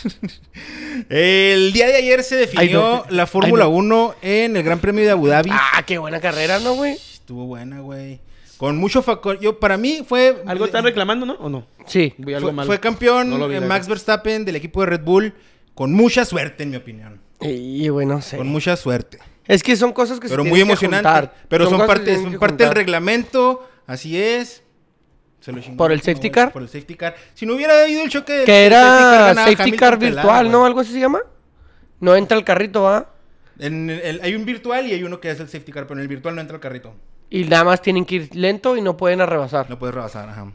El día de ayer se definió la Fórmula Ay, no. 1 en el Gran Premio de Abu Dhabi. Ah, qué buena carrera, ¿no, güey? Estuvo buena, güey. Con mucho factor. Yo, para mí fue. ¿Algo están reclamando, no? ¿O no? Sí. Algo Fue, mal. fue campeón No eh, Max. Verstappen del equipo de Red Bull. Con mucha suerte, en mi opinión. Y bueno, no sé. Con mucha suerte. Es que son cosas que Pero se muy tienen que emocionante. juntar. Pero son, parte, son parte del reglamento. Así es. Se lo ¿Por el safety car? Por el safety car. Si no hubiera habido el choque Que era safety car virtual. ¿no? Algo así se llama. No entra el carrito, ¿va? En el- hay un virtual y hay uno que es el safety car, pero en el virtual no entra el carrito. Y nada más tienen que ir lento y no pueden arrebasar. No puedes rebasar, ajá.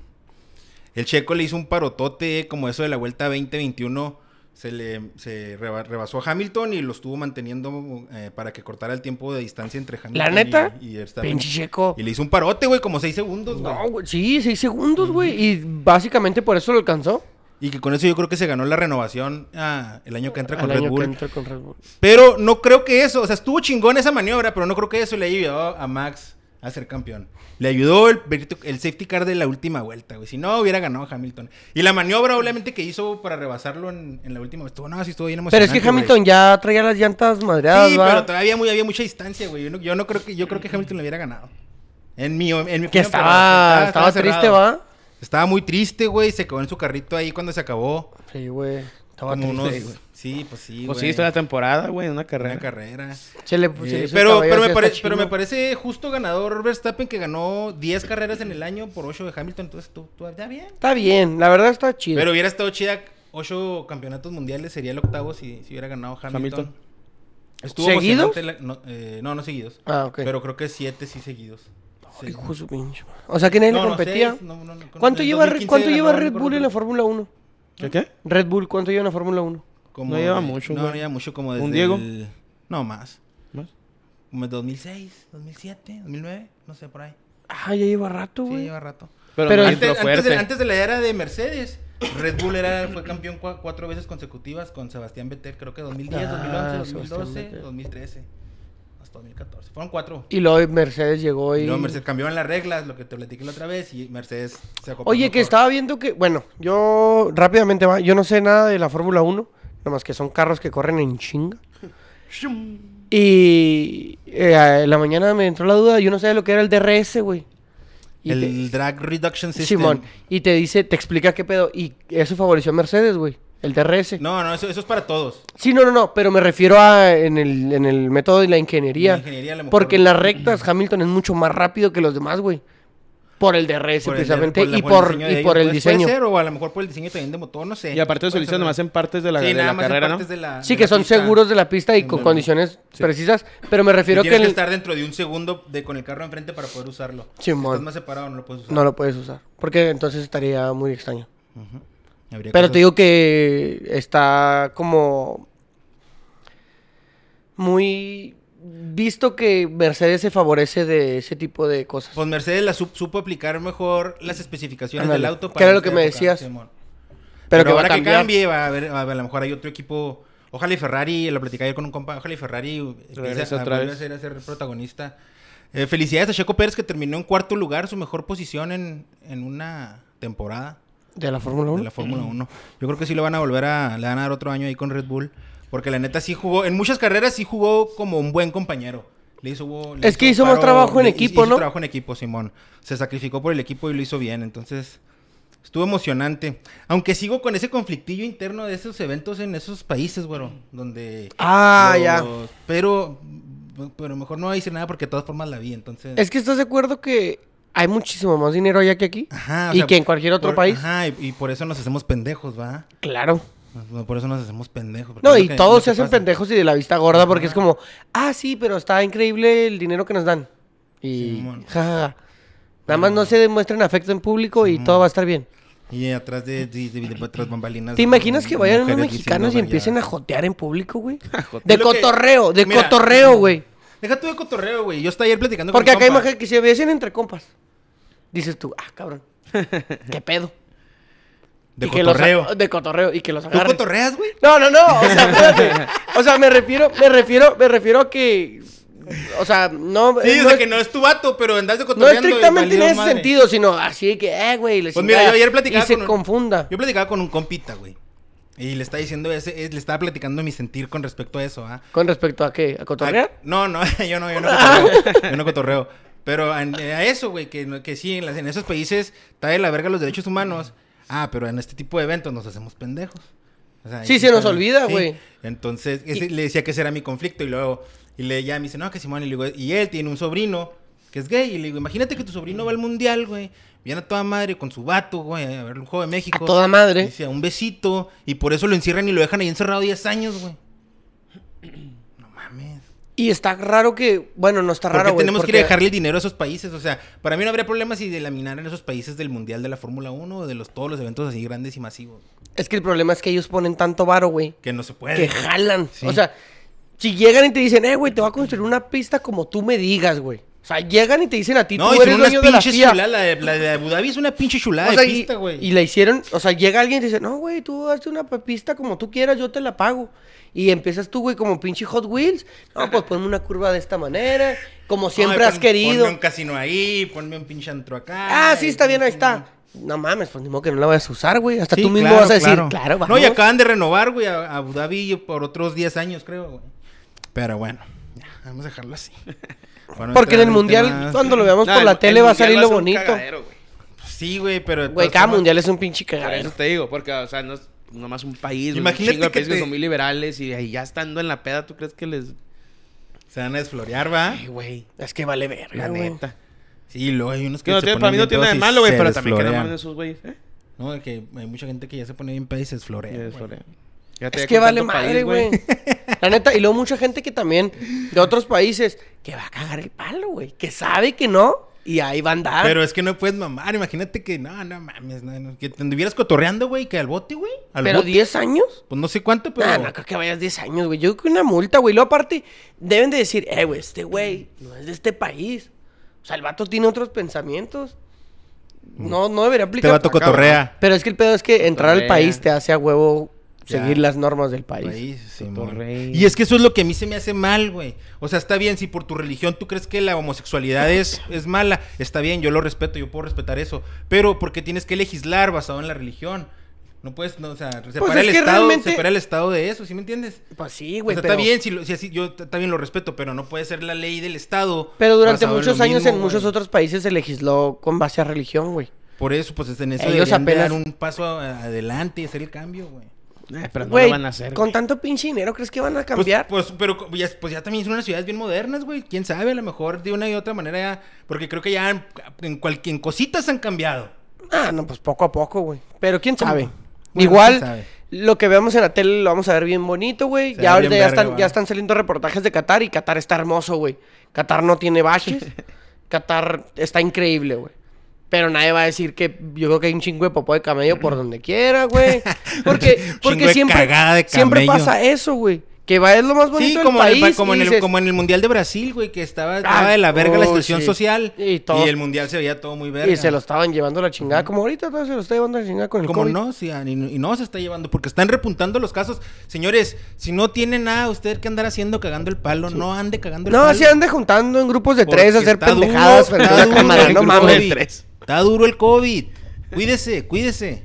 El checo le hizo un parotote, como eso de la vuelta 2021. Se le se reba- rebasó a Hamilton y lo estuvo manteniendo eh, para que cortara el tiempo de distancia entre Hamilton ¿La neta? y, y Verstappen. Pinche checo. Y le hizo un parote, güey, como 6 segundos, güey. No, güey. Sí, seis segundos, güey. Y básicamente por eso lo alcanzó. Y que con eso yo creo que se ganó la renovación ah, el año que entra con Al Red año Bull. que entra con Red Bull. Pero no creo que eso, o sea, estuvo chingón esa maniobra, pero no creo que eso le haya ayudado a Max a ser campeón. Le ayudó el, el safety car de la última vuelta, güey. Si no, hubiera ganado Hamilton. Y la maniobra, obviamente, que hizo para rebasarlo en, en la última vuelta. Estuvo, no, sí estuvo bien Pero emocionante. es que Hamilton güey. ya traía las llantas madreadas, Sí, pero todavía muy, había mucha distancia, güey. Yo no, yo no creo que yo creo que Hamilton le hubiera ganado. En mi, en mi Que opinión, pero estaba, estaba triste. ¿va? Estaba muy triste, güey. Se quedó en su carrito ahí cuando se acabó. Sí, güey. Estaba Como triste, unos... güey. Sí, pues sí, Pues güey. sí, esto es la temporada, güey, una carrera. Una carrera. Se le, se le hizo el pero, pero, me así pare- hasta pero me parece justo ganador Verstappen que ganó 10 carreras en el año por 8 de Hamilton. Entonces, tú, tú está bien. Está bien, la verdad está chido. Pero hubiera estado chida 8 campeonatos mundiales, sería el octavo si, si hubiera ganado Hamilton. Hamilton. Estuvo ¿Seguidos? emocionante la- no, eh, no, no seguidos. Ah, ok. Pero creo que 7 sí seguidos. Sí. Hijo de su pinche madre. O sea que nadie No, le no, competía. seis, no, no, no, con- ¿Cuánto lleva, 2015 ¿cuánto ganó lleva Red Bull en la Red Fórmula 1? ¿Qué qué? Red Bull, ¿cuánto lleva en la Fórmula 1? Como No lleva mucho, No, güey. no lleva mucho como desde ¿Un Diego? el- No, más. ¿Más? Como en 2006, 2007, 2009, no sé, por ahí. Ah, ya lleva rato, Sí, güey. lleva rato. Pero, Pero antes- Antes, de, antes de la era de Mercedes, Red Bull era, fue campeón cua- cuatro veces consecutivas con Sebastián Vettel, creo que 2010, Ah, 2011, Sebastián 2012, Vettel. 2013, hasta 2014. Fueron cuatro. Y luego Mercedes llegó y... Y luego Mercedes cambiaron las reglas, lo que te platiqué la otra vez, y Mercedes se acopló Oye, que estaba viendo que, bueno, yo rápidamente va, yo no sé nada de la Fórmula 1, nomás que son carros que corren en chinga. Y eh, en la mañana me entró la duda, yo no sabía lo que era el DRS, güey. Y El te- Drag Reduction System. Simón, y te dice, te explica qué pedo, y eso favoreció a Mercedes, güey, el DRS. No, no, eso, eso es para todos. Sí, no, no, no, pero me refiero a en el, en el método de la ingeniería. La ingeniería, a lo mejor. Porque en las rectas Hamilton es mucho más rápido que los demás, güey. Por el DRS Por el- precisamente y por, diseño de y ellos, por el diseño. Puede ser, o a lo mejor por el diseño también de motor, no sé. Y aparte de eso, nomás en partes de la, Sí, de la carrera, ¿no? partes de la- Sí, de que la son pista. seguros de la pista y con condiciones precisas, pero me refiero que, tienes que el- estar dentro de un segundo de, con el carro enfrente para poder usarlo. Si estás más separado, no lo puedes usar. no lo puedes usar, porque entonces estaría muy extraño. Pero cosas- te digo que está como muy visto que Mercedes se favorece de ese tipo de cosas. Pues Mercedes la sup- supo aplicar mejor las especificaciones del auto. Que era lo que me decías. Simón. pero, Pero, que va a ahora que cambie, va a haber, va a, lo mejor hay otro equipo. Ojalá y Ferrari, lo platicé ayer con un compa, ojalá y Ferrari a, otra vuelve vez. a ser, a ser protagonista. Eh, felicidades a Checo Pérez que terminó en cuarto lugar, su mejor posición en, en una temporada de la Fórmula 1. de la Fórmula 1. Yo creo que sí lo van a volver a, le van a dar otro año ahí con Red Bull. Porque la neta sí jugó, en muchas carreras sí jugó como un buen compañero. Le hizo, le Es que hizo más trabajo en le- equipo, hizo ¿no? trabajo en equipo, Simón. Se sacrificó por el equipo y lo hizo bien. Entonces, estuvo emocionante. Aunque sigo con ese conflictillo interno de esos eventos en esos países, güero. Donde... Ah, los- ya. Pero, pero mejor no decir nada porque de todas formas la vi, entonces... Es que estás de acuerdo que hay muchísimo más dinero allá que aquí. Ajá, o y sea, que en cualquier otro por- país. Ajá, y, y por eso nos hacemos pendejos, ¿va? Claro. Por eso nos hacemos pendejos. No, y todos se hacen pasa. pendejos y de la vista gorda porque es como, ah, sí, pero está increíble el dinero que nos dan. Y. Nada más no se demuestren afecto en público y todo va a estar bien. Y atrás de, de, de- de- bambalinas. ¿Te imaginas que vayan unos mexicanos y empiecen a jotear en público, güey? De que- cotorreo, de Mira, cotorreo, güey. Deja tú de cotorreo, güey. Yo estaba ayer platicando Porque con acá imagínate que se besen entre compas. Dices tú, ah, cabrón. ¿Qué pedo? De Y que los- cotorreo. de cotorreo y que los ¿Tú agarren. cotorreas, güey? No, no, no. O sea, espérate. O sea, me refiero, me refiero, me refiero a que. O sea, no. Sí, no, o sea es- que no es tu vato, pero andas de no cotorreando. y estrictamente en ese madre. sentido, sino así de que, eh, güey, Pues mira, yo ayer platicaba Y se con un- confunda. Yo platicaba con un compita, güey. Y le estaba diciendo ese, eh, le estaba platicando mi sentir con respecto a eso, ¿ah? ¿Con respecto a qué? ¿A cotorrear? No, no, yo no, yo no cotorreo. yo no cotorreo. Pero a, a eso, güey, que, no- que sí, en, las- en esos países está de la verga los derechos humanos. Ah, pero en este tipo de eventos nos hacemos pendejos. O sea, Sí, se nos olvida, sí. güey. Entonces, ese- le decía que ese era mi conflicto y luego, y le ya me dice, no, que Simón, y le digo, y él tiene un sobrino que es gay. Y le digo, imagínate que tu sobrino va al mundial, güey. Viene a toda madre con su vato, güey, a ver el juego de México. A toda madre. Dice, un besito. Y por eso lo encierran y lo dejan ahí encerrado 10 años, güey. Y está raro que. Bueno, no está ¿Por raro, tenemos porque- que ir a dejarle el dinero a esos países? O sea, para mí no habría problema si delaminaran esos países del Mundial de la Fórmula 1 o de los, todos los eventos así grandes y masivos. Es que el problema es que ellos ponen tanto varo, güey. Que no se puede. Que jalan. Sí. O sea, si llegan y te dicen, eh, güey, te voy a construir una pista como tú me digas, güey. O sea, llegan y te dicen a ti, No, tú eres dueño de la FIA. chuladas. La de, la de Abu Dhabi es una pinche chulada O sea, de pista, güey. y la hicieron, o sea, llega alguien y te dice, no, güey, tú hazte una pista como tú quieras, yo te la pago. Y empiezas tú, güey, como pinche Hot Wheels. No, pues ponme una curva de esta manera, como siempre Ay, has pon- querido. Ponme un casino ahí, ponme un pinche antro acá. Ah, sí, está bien, ahí está. No mames, pues ni modo que no la vayas a usar, güey. Hasta Sí, tú mismo claro, vas a decir, claro. claro, vamos. No, y acaban de renovar, güey, a Abu Dhabi por otros 10 años, creo, güey. Pero bueno, ya, vamos a dejarlo así. Porque en entrar el mundial, cuando lo veamos No, por el- la el tele, va a salir lo bonito. cagadero, güey. Sí, güey, pero... Güey, cada formas- mundial es un pinche Por cagadero. eso te digo, porque, o sea, no es nomás un país, güey, Imagínate un chingo de que países que te- son muy liberales y ahí ya estando en la peda, ¿tú crees que les...? Se van a desflorear, ¿va? Güey, Es que vale verga, la güey. neta. Sí, luego hay unos que no se ponen para mí no tiene nada de y malo, güey, pero también que no desflorean. mames esos güeyes, ¿eh? No, que hay mucha gente que ya se pone bien pedo y se desflorea. Y desflorea. Es que vale madre, güey. La neta, y luego mucha gente que también, de otros países, que va a cagar el palo, güey. Que sabe que no, y ahí va a andar. Pero es que no puedes mamar. Imagínate que no, no mames. No, no, que te anduvieras cotorreando, güey, que al bote, güey. Al ¿Pero bote. 10 años? Pues no sé cuánto, pero. Nah, no creo que vayas 10 años, güey. Yo creo que una multa, güey. Luego aparte, deben de decir, eh, güey, este güey no es de este país. O sea, el vato tiene otros pensamientos. no, no debería aplicar. Te vato cotorrea. Pero es que el pedo es que entrar al país te hace a huevo seguir las normas del país. Cotorrey. Y es que eso es lo que a mí se me hace mal, güey. O sea, está bien, si por tu religión tú crees que la homosexualidad es, es mala, está bien, yo lo respeto, yo puedo respetar eso. Pero porque tienes que legislar basado en la religión. No puedes, no, o sea, separar es el que Estado, realmente- separar el Estado de eso, ¿sí me entiendes? Pues sí, O güey, sea, pero... está bien, si, lo- si así, yo también lo respeto, pero no puede ser la ley del Estado. Pero durante en muchos años mismo, en muchos otros países se legisló con base a religión, güey. Por eso, pues en eso Ellos deberían de apenas- dar un paso adelante y hacer el cambio, güey. Eh, pero no Güey, lo van a hacer. con güey. tanto pinche dinero, ¿crees que van a Pues, cambiar? Pues, pero ya, pues ya también son unas ciudades bien modernas, güey. Quién sabe, a lo mejor de una y otra manera ya. Porque creo que ya en, en cualquier cositas han cambiado. Ah, no, pues poco a poco, güey. Pero quién sabe. Bueno, Igual, quién sabe. lo que veamos en la tele lo vamos a ver bien bonito, güey. Ya ahorita ya están, ya están saliendo reportajes de Qatar y Qatar está hermoso, güey. Qatar no tiene baches. Qatar está increíble, güey. Pero nadie va a decir que yo creo que hay un chingo de popó de camello por donde quiera, güey. Porque, porque siempre, cagada de siempre pasa eso, güey. Que va es lo más bonito Sí, del como, en el, país. pa- como, y en el, dices, como en el Mundial de Brasil, güey, que estaba, Ah, estaba de la verga la oh, situación sí. social. Y Y, todos- el Mundial se veía todo muy verga. Y se lo estaban llevando la chingada. Como ahorita todo se lo está llevando la chingada con el ¿Cómo COVID. no? Sí, y, y no se está llevando, porque están repuntando los casos. Señores, si no tiene nada usted que andar haciendo cagando el palo, no ande cagando el No, palo. se ande juntando en grupos de Porque tres a hacer duro, pendejadas frente a está la duro cámara. el No mames. Está duro el COVID. Cuídese, cuídese.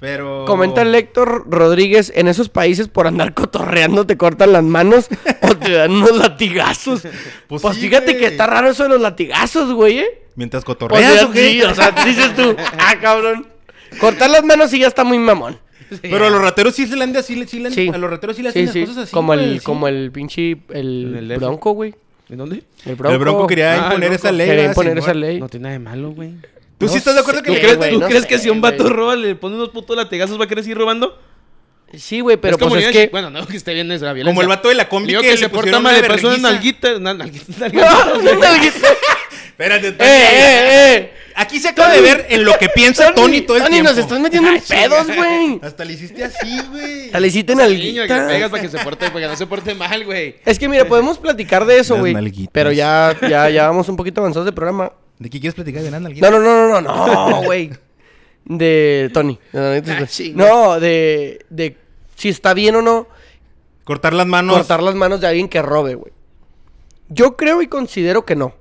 Pero. Comenta el Héctor Rodríguez, en esos países por andar cotorreando te cortan las manos o te dan unos latigazos. Pues, Pues sí, fíjate güey. que está raro eso de los latigazos, güey, ¿eh? Mientras cotorreas, ¿o qué? sí, o sea, dices tú, ah, cabrón. Cortar las manos sí ya está muy mamón. Pero a los rateros sí se le han de así, le- sí le han- Sí. a los rateros sí le Sí, hacen las sí, cosas así. como güey, el, sí. como el pinche, el, el bronco, güey. ¿En dónde? El bronco. El Bronco quería Ah, imponer Bronco. esa ley. Quería ¿verdad, imponer esa ley. No tiene nada de malo, güey. ¿Tú No sí estás de acuerdo sé, que ¿Tú crees, güey, tú no crees sé, que si un vato roba, le pone unos putos latigazos, va a querer seguir robando? Sí, güey, pero es como pues es que... Bueno, no que esté bien es la violencia. Como el vato de la combi que, se porta pusieron mal, una le pasó una vergüenza. nalguita. Una nalguita. Espérate, ¡Eh, Tony. eh, eh! Aquí se acaba de ver en lo que piensa Tony todo el Tony, tiempo. nos estás metiendo en pedos, güey. Hasta le hiciste así, güey. Le hiciste en niño que pegas para que se porte, para que no se porte mal, güey. Es que mira, podemos platicar de eso, güey. Pero ya, ya, ya vamos un poquito avanzados de programa. ¿De qué quieres platicar de nada? No, no, no, no, no, no, güey. De Tony. Ah. No, de, de si está bien o no Cortar las manos. cortar las manos de alguien que robe, güey. Yo creo y considero que no.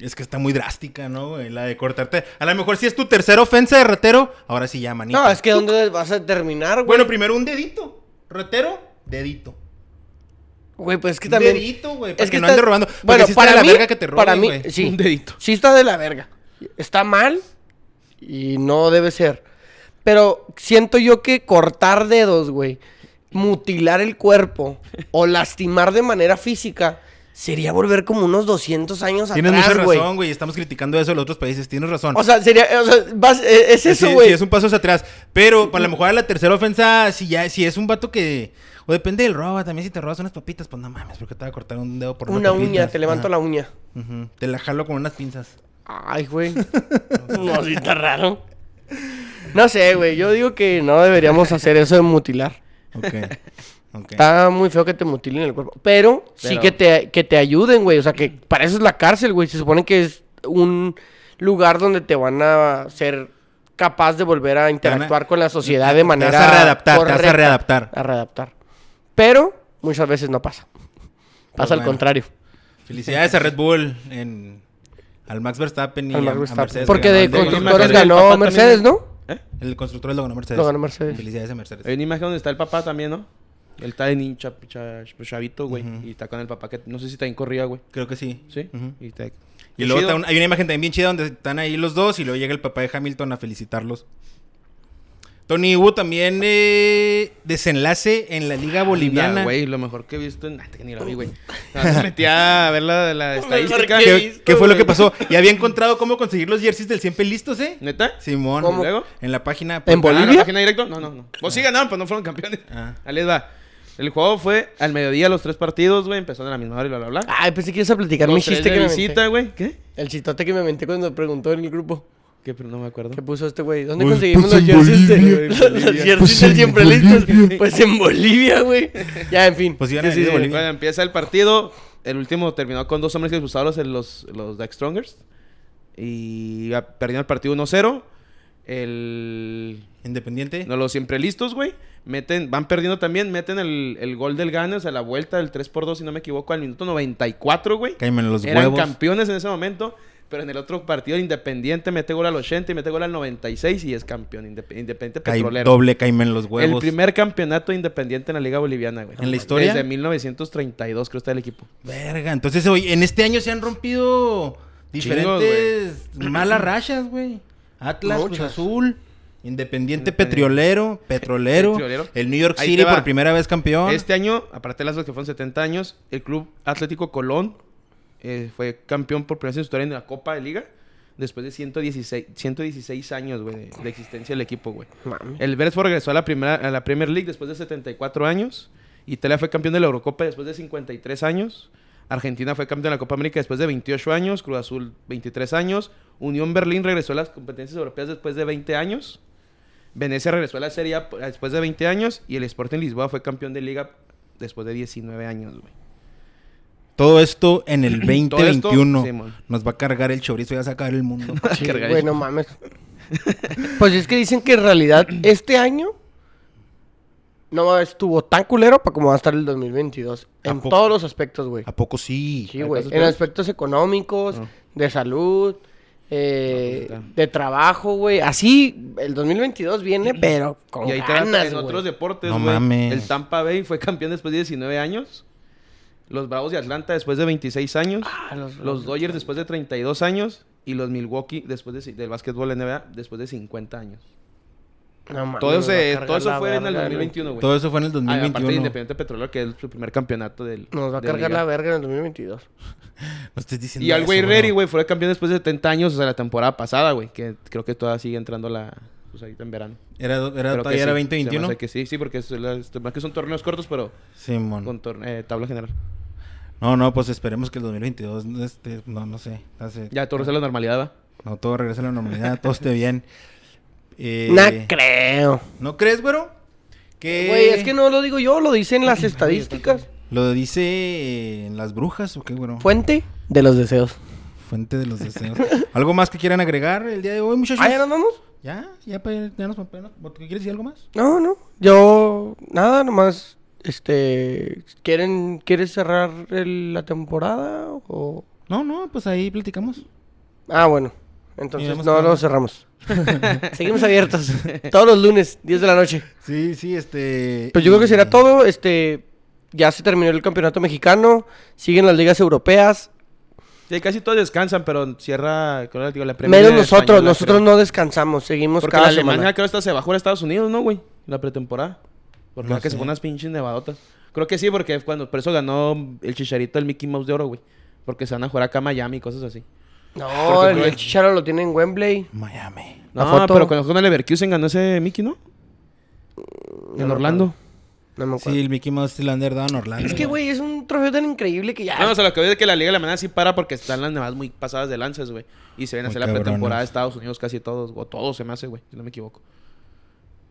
Es que está muy drástica, ¿no, güey? La de cortarte. A lo mejor si es tu tercera ofensa de ratero, ahora sí ya, manita. No, es que ¿dónde vas a terminar, güey? Bueno, primero un dedito. Ratero, dedito. Güey, pues es que Un también... dedito, güey. Para Es que, que no ande robando. Porque Bueno, sí está para de la mí, verga que te roben, para mí, güey. sí. Un dedito. Sí está de la verga. Está mal y no debe ser. Pero siento yo que cortar dedos, güey, mutilar el cuerpo o lastimar de manera física sería volver como unos 200 años Tienes atrás, mucha güey. razón, güey. Estamos criticando eso de los otros países. Tienes razón. O sea, sería, o sea, vas- eh, es eso, güey. sí, es un paso hacia atrás. Pero para lo mejor a la tercera ofensa, si ya, si es un vato que. O depende del robo, también si te robas unas papitas, pues no mames, porque te va a cortar un dedo por Una uña, te levanto la uña. Te la jalo con unas pinzas. Ay, güey. no, sí está raro. No sé, güey. Yo digo que no deberíamos hacer eso de mutilar. Ok. Está muy feo que te mutilen el cuerpo. Pero, sí que te, que te ayuden, güey. O sea, que para eso es la cárcel, güey. Se supone que es un lugar donde te van a ser capaz de volver a interactuar con la sociedad de te manera vas a readaptar, te vas a correcta. readaptar. A readaptar. Pero, muchas veces no pasa. Pasa al bueno. contrario. Felicidades a Red Bull en, al Max Verstappen y Al a, Max a. Mercedes. Porque que de constructores ganó Mercedes. ¿no? ¿Eh? El constructor lo ganó Mercedes. Lo ganó Mercedes. Felicidades a Mercedes. Hay una imagen donde está el papá también, ¿no? Él está de cha- cha- chavito, güey. Y está con el papá que no sé si también corría, güey. Creo que sí. ¿Sí? Y, está- Y luego chido. está un- hay una imagen también bien chida donde están ahí los dos y luego llega el papá de Hamilton a felicitarlos. Tony, hubo también eh, desenlace en la liga boliviana. Güey, lo mejor que he visto en... Ah, ni lo vi, güey. Nada más Me metí a ver la, la estadística. ¿Qué ¿Qué, visto, qué fue lo que pasó? Y había encontrado cómo conseguir los jerseys del siempre listos, ¿eh? ¿Neta? Simón. ¿Cómo? ¿Luego? En la página. ¿En Ah, Bolivia? ¿la página directo? No, no, no. Pues sí ganaron, pues no fueron campeones. Ah. Ahí les va. El juego fue al mediodía los tres partidos, güey. Empezaron a la misma hora y bla, bla, bla. Ay, pensé que ibas a platicar mi chiste que me visita, güey. ¿Qué? El chistote que me inventé cuando preguntó en el grupo. ¿Qué? Pero no me acuerdo. ¿Qué puso este güey? ¿Dónde Pues- conseguimos pues los en jerseys? de- Bolivia. los- los jerseys Pues del en siempre Bolivia. listos? Pues en Bolivia, güey. Ya, en fin. Pues iban Sí. Bolivia. Bueno, empieza el partido. El último terminó con dos hombres expulsados, los, los, los Dark Strongers. Y ya perdieron el partido 1-0. El... Independiente. No los siempre listos, güey. Meten, van perdiendo también, meten el, el gol del Gane, o sea, la vuelta del 3 por 2 si no me equivoco, al minuto 94, güey. Cállame los Eran huevos. campeones en ese momento, pero en el otro partido Independiente mete gol al 80 y mete gol al 96 y es campeón Indep- Independiente Petrolero. doble caime en los huevos. El primer campeonato independiente en la Liga Boliviana, güey. ¿En la historia? Desde 1932 creo está el equipo. Verga, entonces hoy, en este año se han rompido diferentes malas rachas, güey. Atlas, Cruz. Azul, Independiente Independiente. Petrolero, Petrolero, Petrolero. el New York Ahí City por primera vez campeón. Este año, aparte de las dos que fueron 70 años, el Club Atlético Colón eh, fue campeón por primera vez en su historia en la Copa de Liga. Después de 116, 116 años, güey, de, de existencia del equipo, güey. El Beresford regresó a la, primera, a la Premier League después de 74 años. Italia fue campeón de la Eurocopa después de 53 años. Argentina fue campeón de la Copa América después de 28 años. Cruz Azul, 23 años. Unión Berlín regresó a las competencias europeas después de 20 años. Venecia regresó a la Serie A después de 20 años. Y el Sporting Lisboa fue campeón de Liga después de 19 años, güey. Todo esto en el Todo esto, 2021. Simón. Nos va a cargar el chorizo y va a sacar el mundo. Sí, Cargadísimo. güey, no mames. Pues es que dicen que en realidad este año no estuvo tan culero para como va a estar el 2022. ¿A En poco? todos los aspectos, güey. ¿A poco sí? Sí, ¿Hay güey. En peores? aspectos económicos, No. de salud, eh, No, pues, de trabajo, güey. Así, el 2022 viene, pero con Y ahí ganas, en otros deportes, No güey. mames. El Tampa Bay fue campeón después de 19 años. Los Bravos de Atlanta después de 26 años. Ah, los- Los Dodgers después de 32 años. Y los Milwaukee después de, del básquetbol NBA después de 50 años. No todo ese- todo eso fue en el verga, 2021, güey. Todo eso fue en el Ah, aparte de 2021. Independiente Petrolero, que es su primer campeonato del. Nos va a cargar liga. la verga en el 2022. No estés diciendo Y al güey Reri, güey, fue campeón después de 70 años, o sea, la temporada pasada, güey. Que creo que todavía sigue entrando la. Pues ahorita en verano. Era, era, todavía era sí, 2021. se me hace que sí, sí, porque es, este, más que son torneos cortos, pero Simón. con torne- eh, tabla general. No, no, pues esperemos que el 2022, este, no, no sé. hace- Ya todo regresa a la normalidad, ¿va? No, todo regrese a la normalidad, todo esté bien. Eh, No creo. ¿No crees, güero? Que... Güey, es que no lo digo yo, lo dicen las estadísticas. ¿Lo dice eh, en las brujas o qué, güero? Fuente de los deseos. Fuente de los deseos. ¿Algo más que quieran agregar el día de hoy, muchachos? ¿Ah, ya nos vamos? Ya, ya, ya nos ¿Qué quieres decir algo más? No, no. Yo, nada, nomás, este, ¿quieren, ¿quieres cerrar el- la temporada o...? No, no, pues ahí platicamos. Ah, bueno. Entonces no lo cerramos. Seguimos abiertos. Todos los lunes, 10 de la noche. Sí, sí, este... Pues yo creo que será todo. Este, ya se terminó el campeonato mexicano. Siguen las ligas europeas. Sí, casi todos descansan, pero cierra, creo, digo, la Premier Menos nosotros. española, Nosotros creo. no descansamos. Seguimos Porque cada la Alemania semana. creo hasta se bajó a Estados Unidos, ¿no, güey? La pretemporada. Porque No que se fue unas pinches nevadotas. Creo que sí, porque cuando por eso ganó el chicharito el Mickey Mouse de oro, güey. Porque se van a jugar acá a Miami y cosas así. No, el, el Chicharo lo tiene en Wembley. Miami. La No, foto. pero cuando jugó en el Leverkusen ganó ese Mickey, ¿no? No En Orlando. No me acuerdo. Sí, el Mickey Mouse Lander daba en Orlando. Es que, güey, es un trofeo tan increíble que ya. No, o sea, lo que veo es que la Liga Alemana sí para porque están las nevadas muy pasadas de lanzas, güey. Y se ven a hacer la pretemporada de Estados Unidos casi todos, o todos se me hace, güey, si no me equivoco.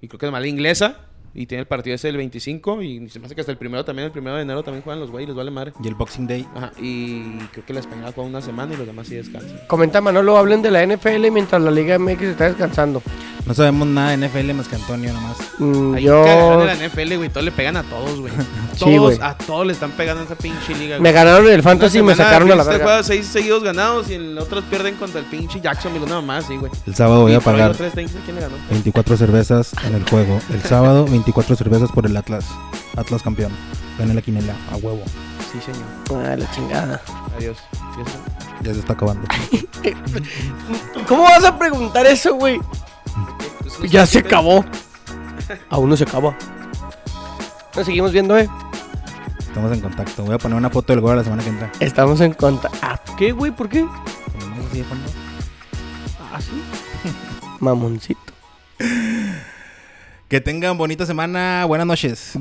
Y creo que es mala inglesa. Y tiene el partido ese el 25. Y se me hace que hasta el primero también, el primero de enero también juegan los güeyes, les vale madre. Y el Boxing Day. Ajá, y creo que la española juega una semana y los demás sí descansan. Comenta Manolo, hablen de la NFL mientras la Liga MX está descansando. No sabemos nada de NFL más que Antonio nomás. Mm, Ahí yo en la NFL, güey, todos le pegan a todos, güey. Sí, Todos, a todos le están pegando en esa pinche liga, me ganaron el fantasy y me sacaron a la verga. juega seis seguidos ganados y en otros pierden contra el pinche Jacksonville, nada más, sí, güey. El sábado voy a pagar los tres Titans, ¿Quién le ganó? 24 cervezas en el juego. El sábado, 24 cervezas por el Atlas. Atlas campeón. Gané la quinela. A huevo. Sí, señor. Ah, la chingada. Adiós. Ya se está acabando. ¿Cómo vas a preguntar eso, güey? Pues, no Ya se acabó. Aún no se acaba. Nos seguimos viendo, eh. Estamos en contacto. Voy a poner una foto del gol la semana que entra. Estamos en contacto. Ah, ¿qué, güey? ¿Por qué? Ponemos así de fondo. Ah, sí. Mamoncito. Que tengan bonita semana. Buenas noches.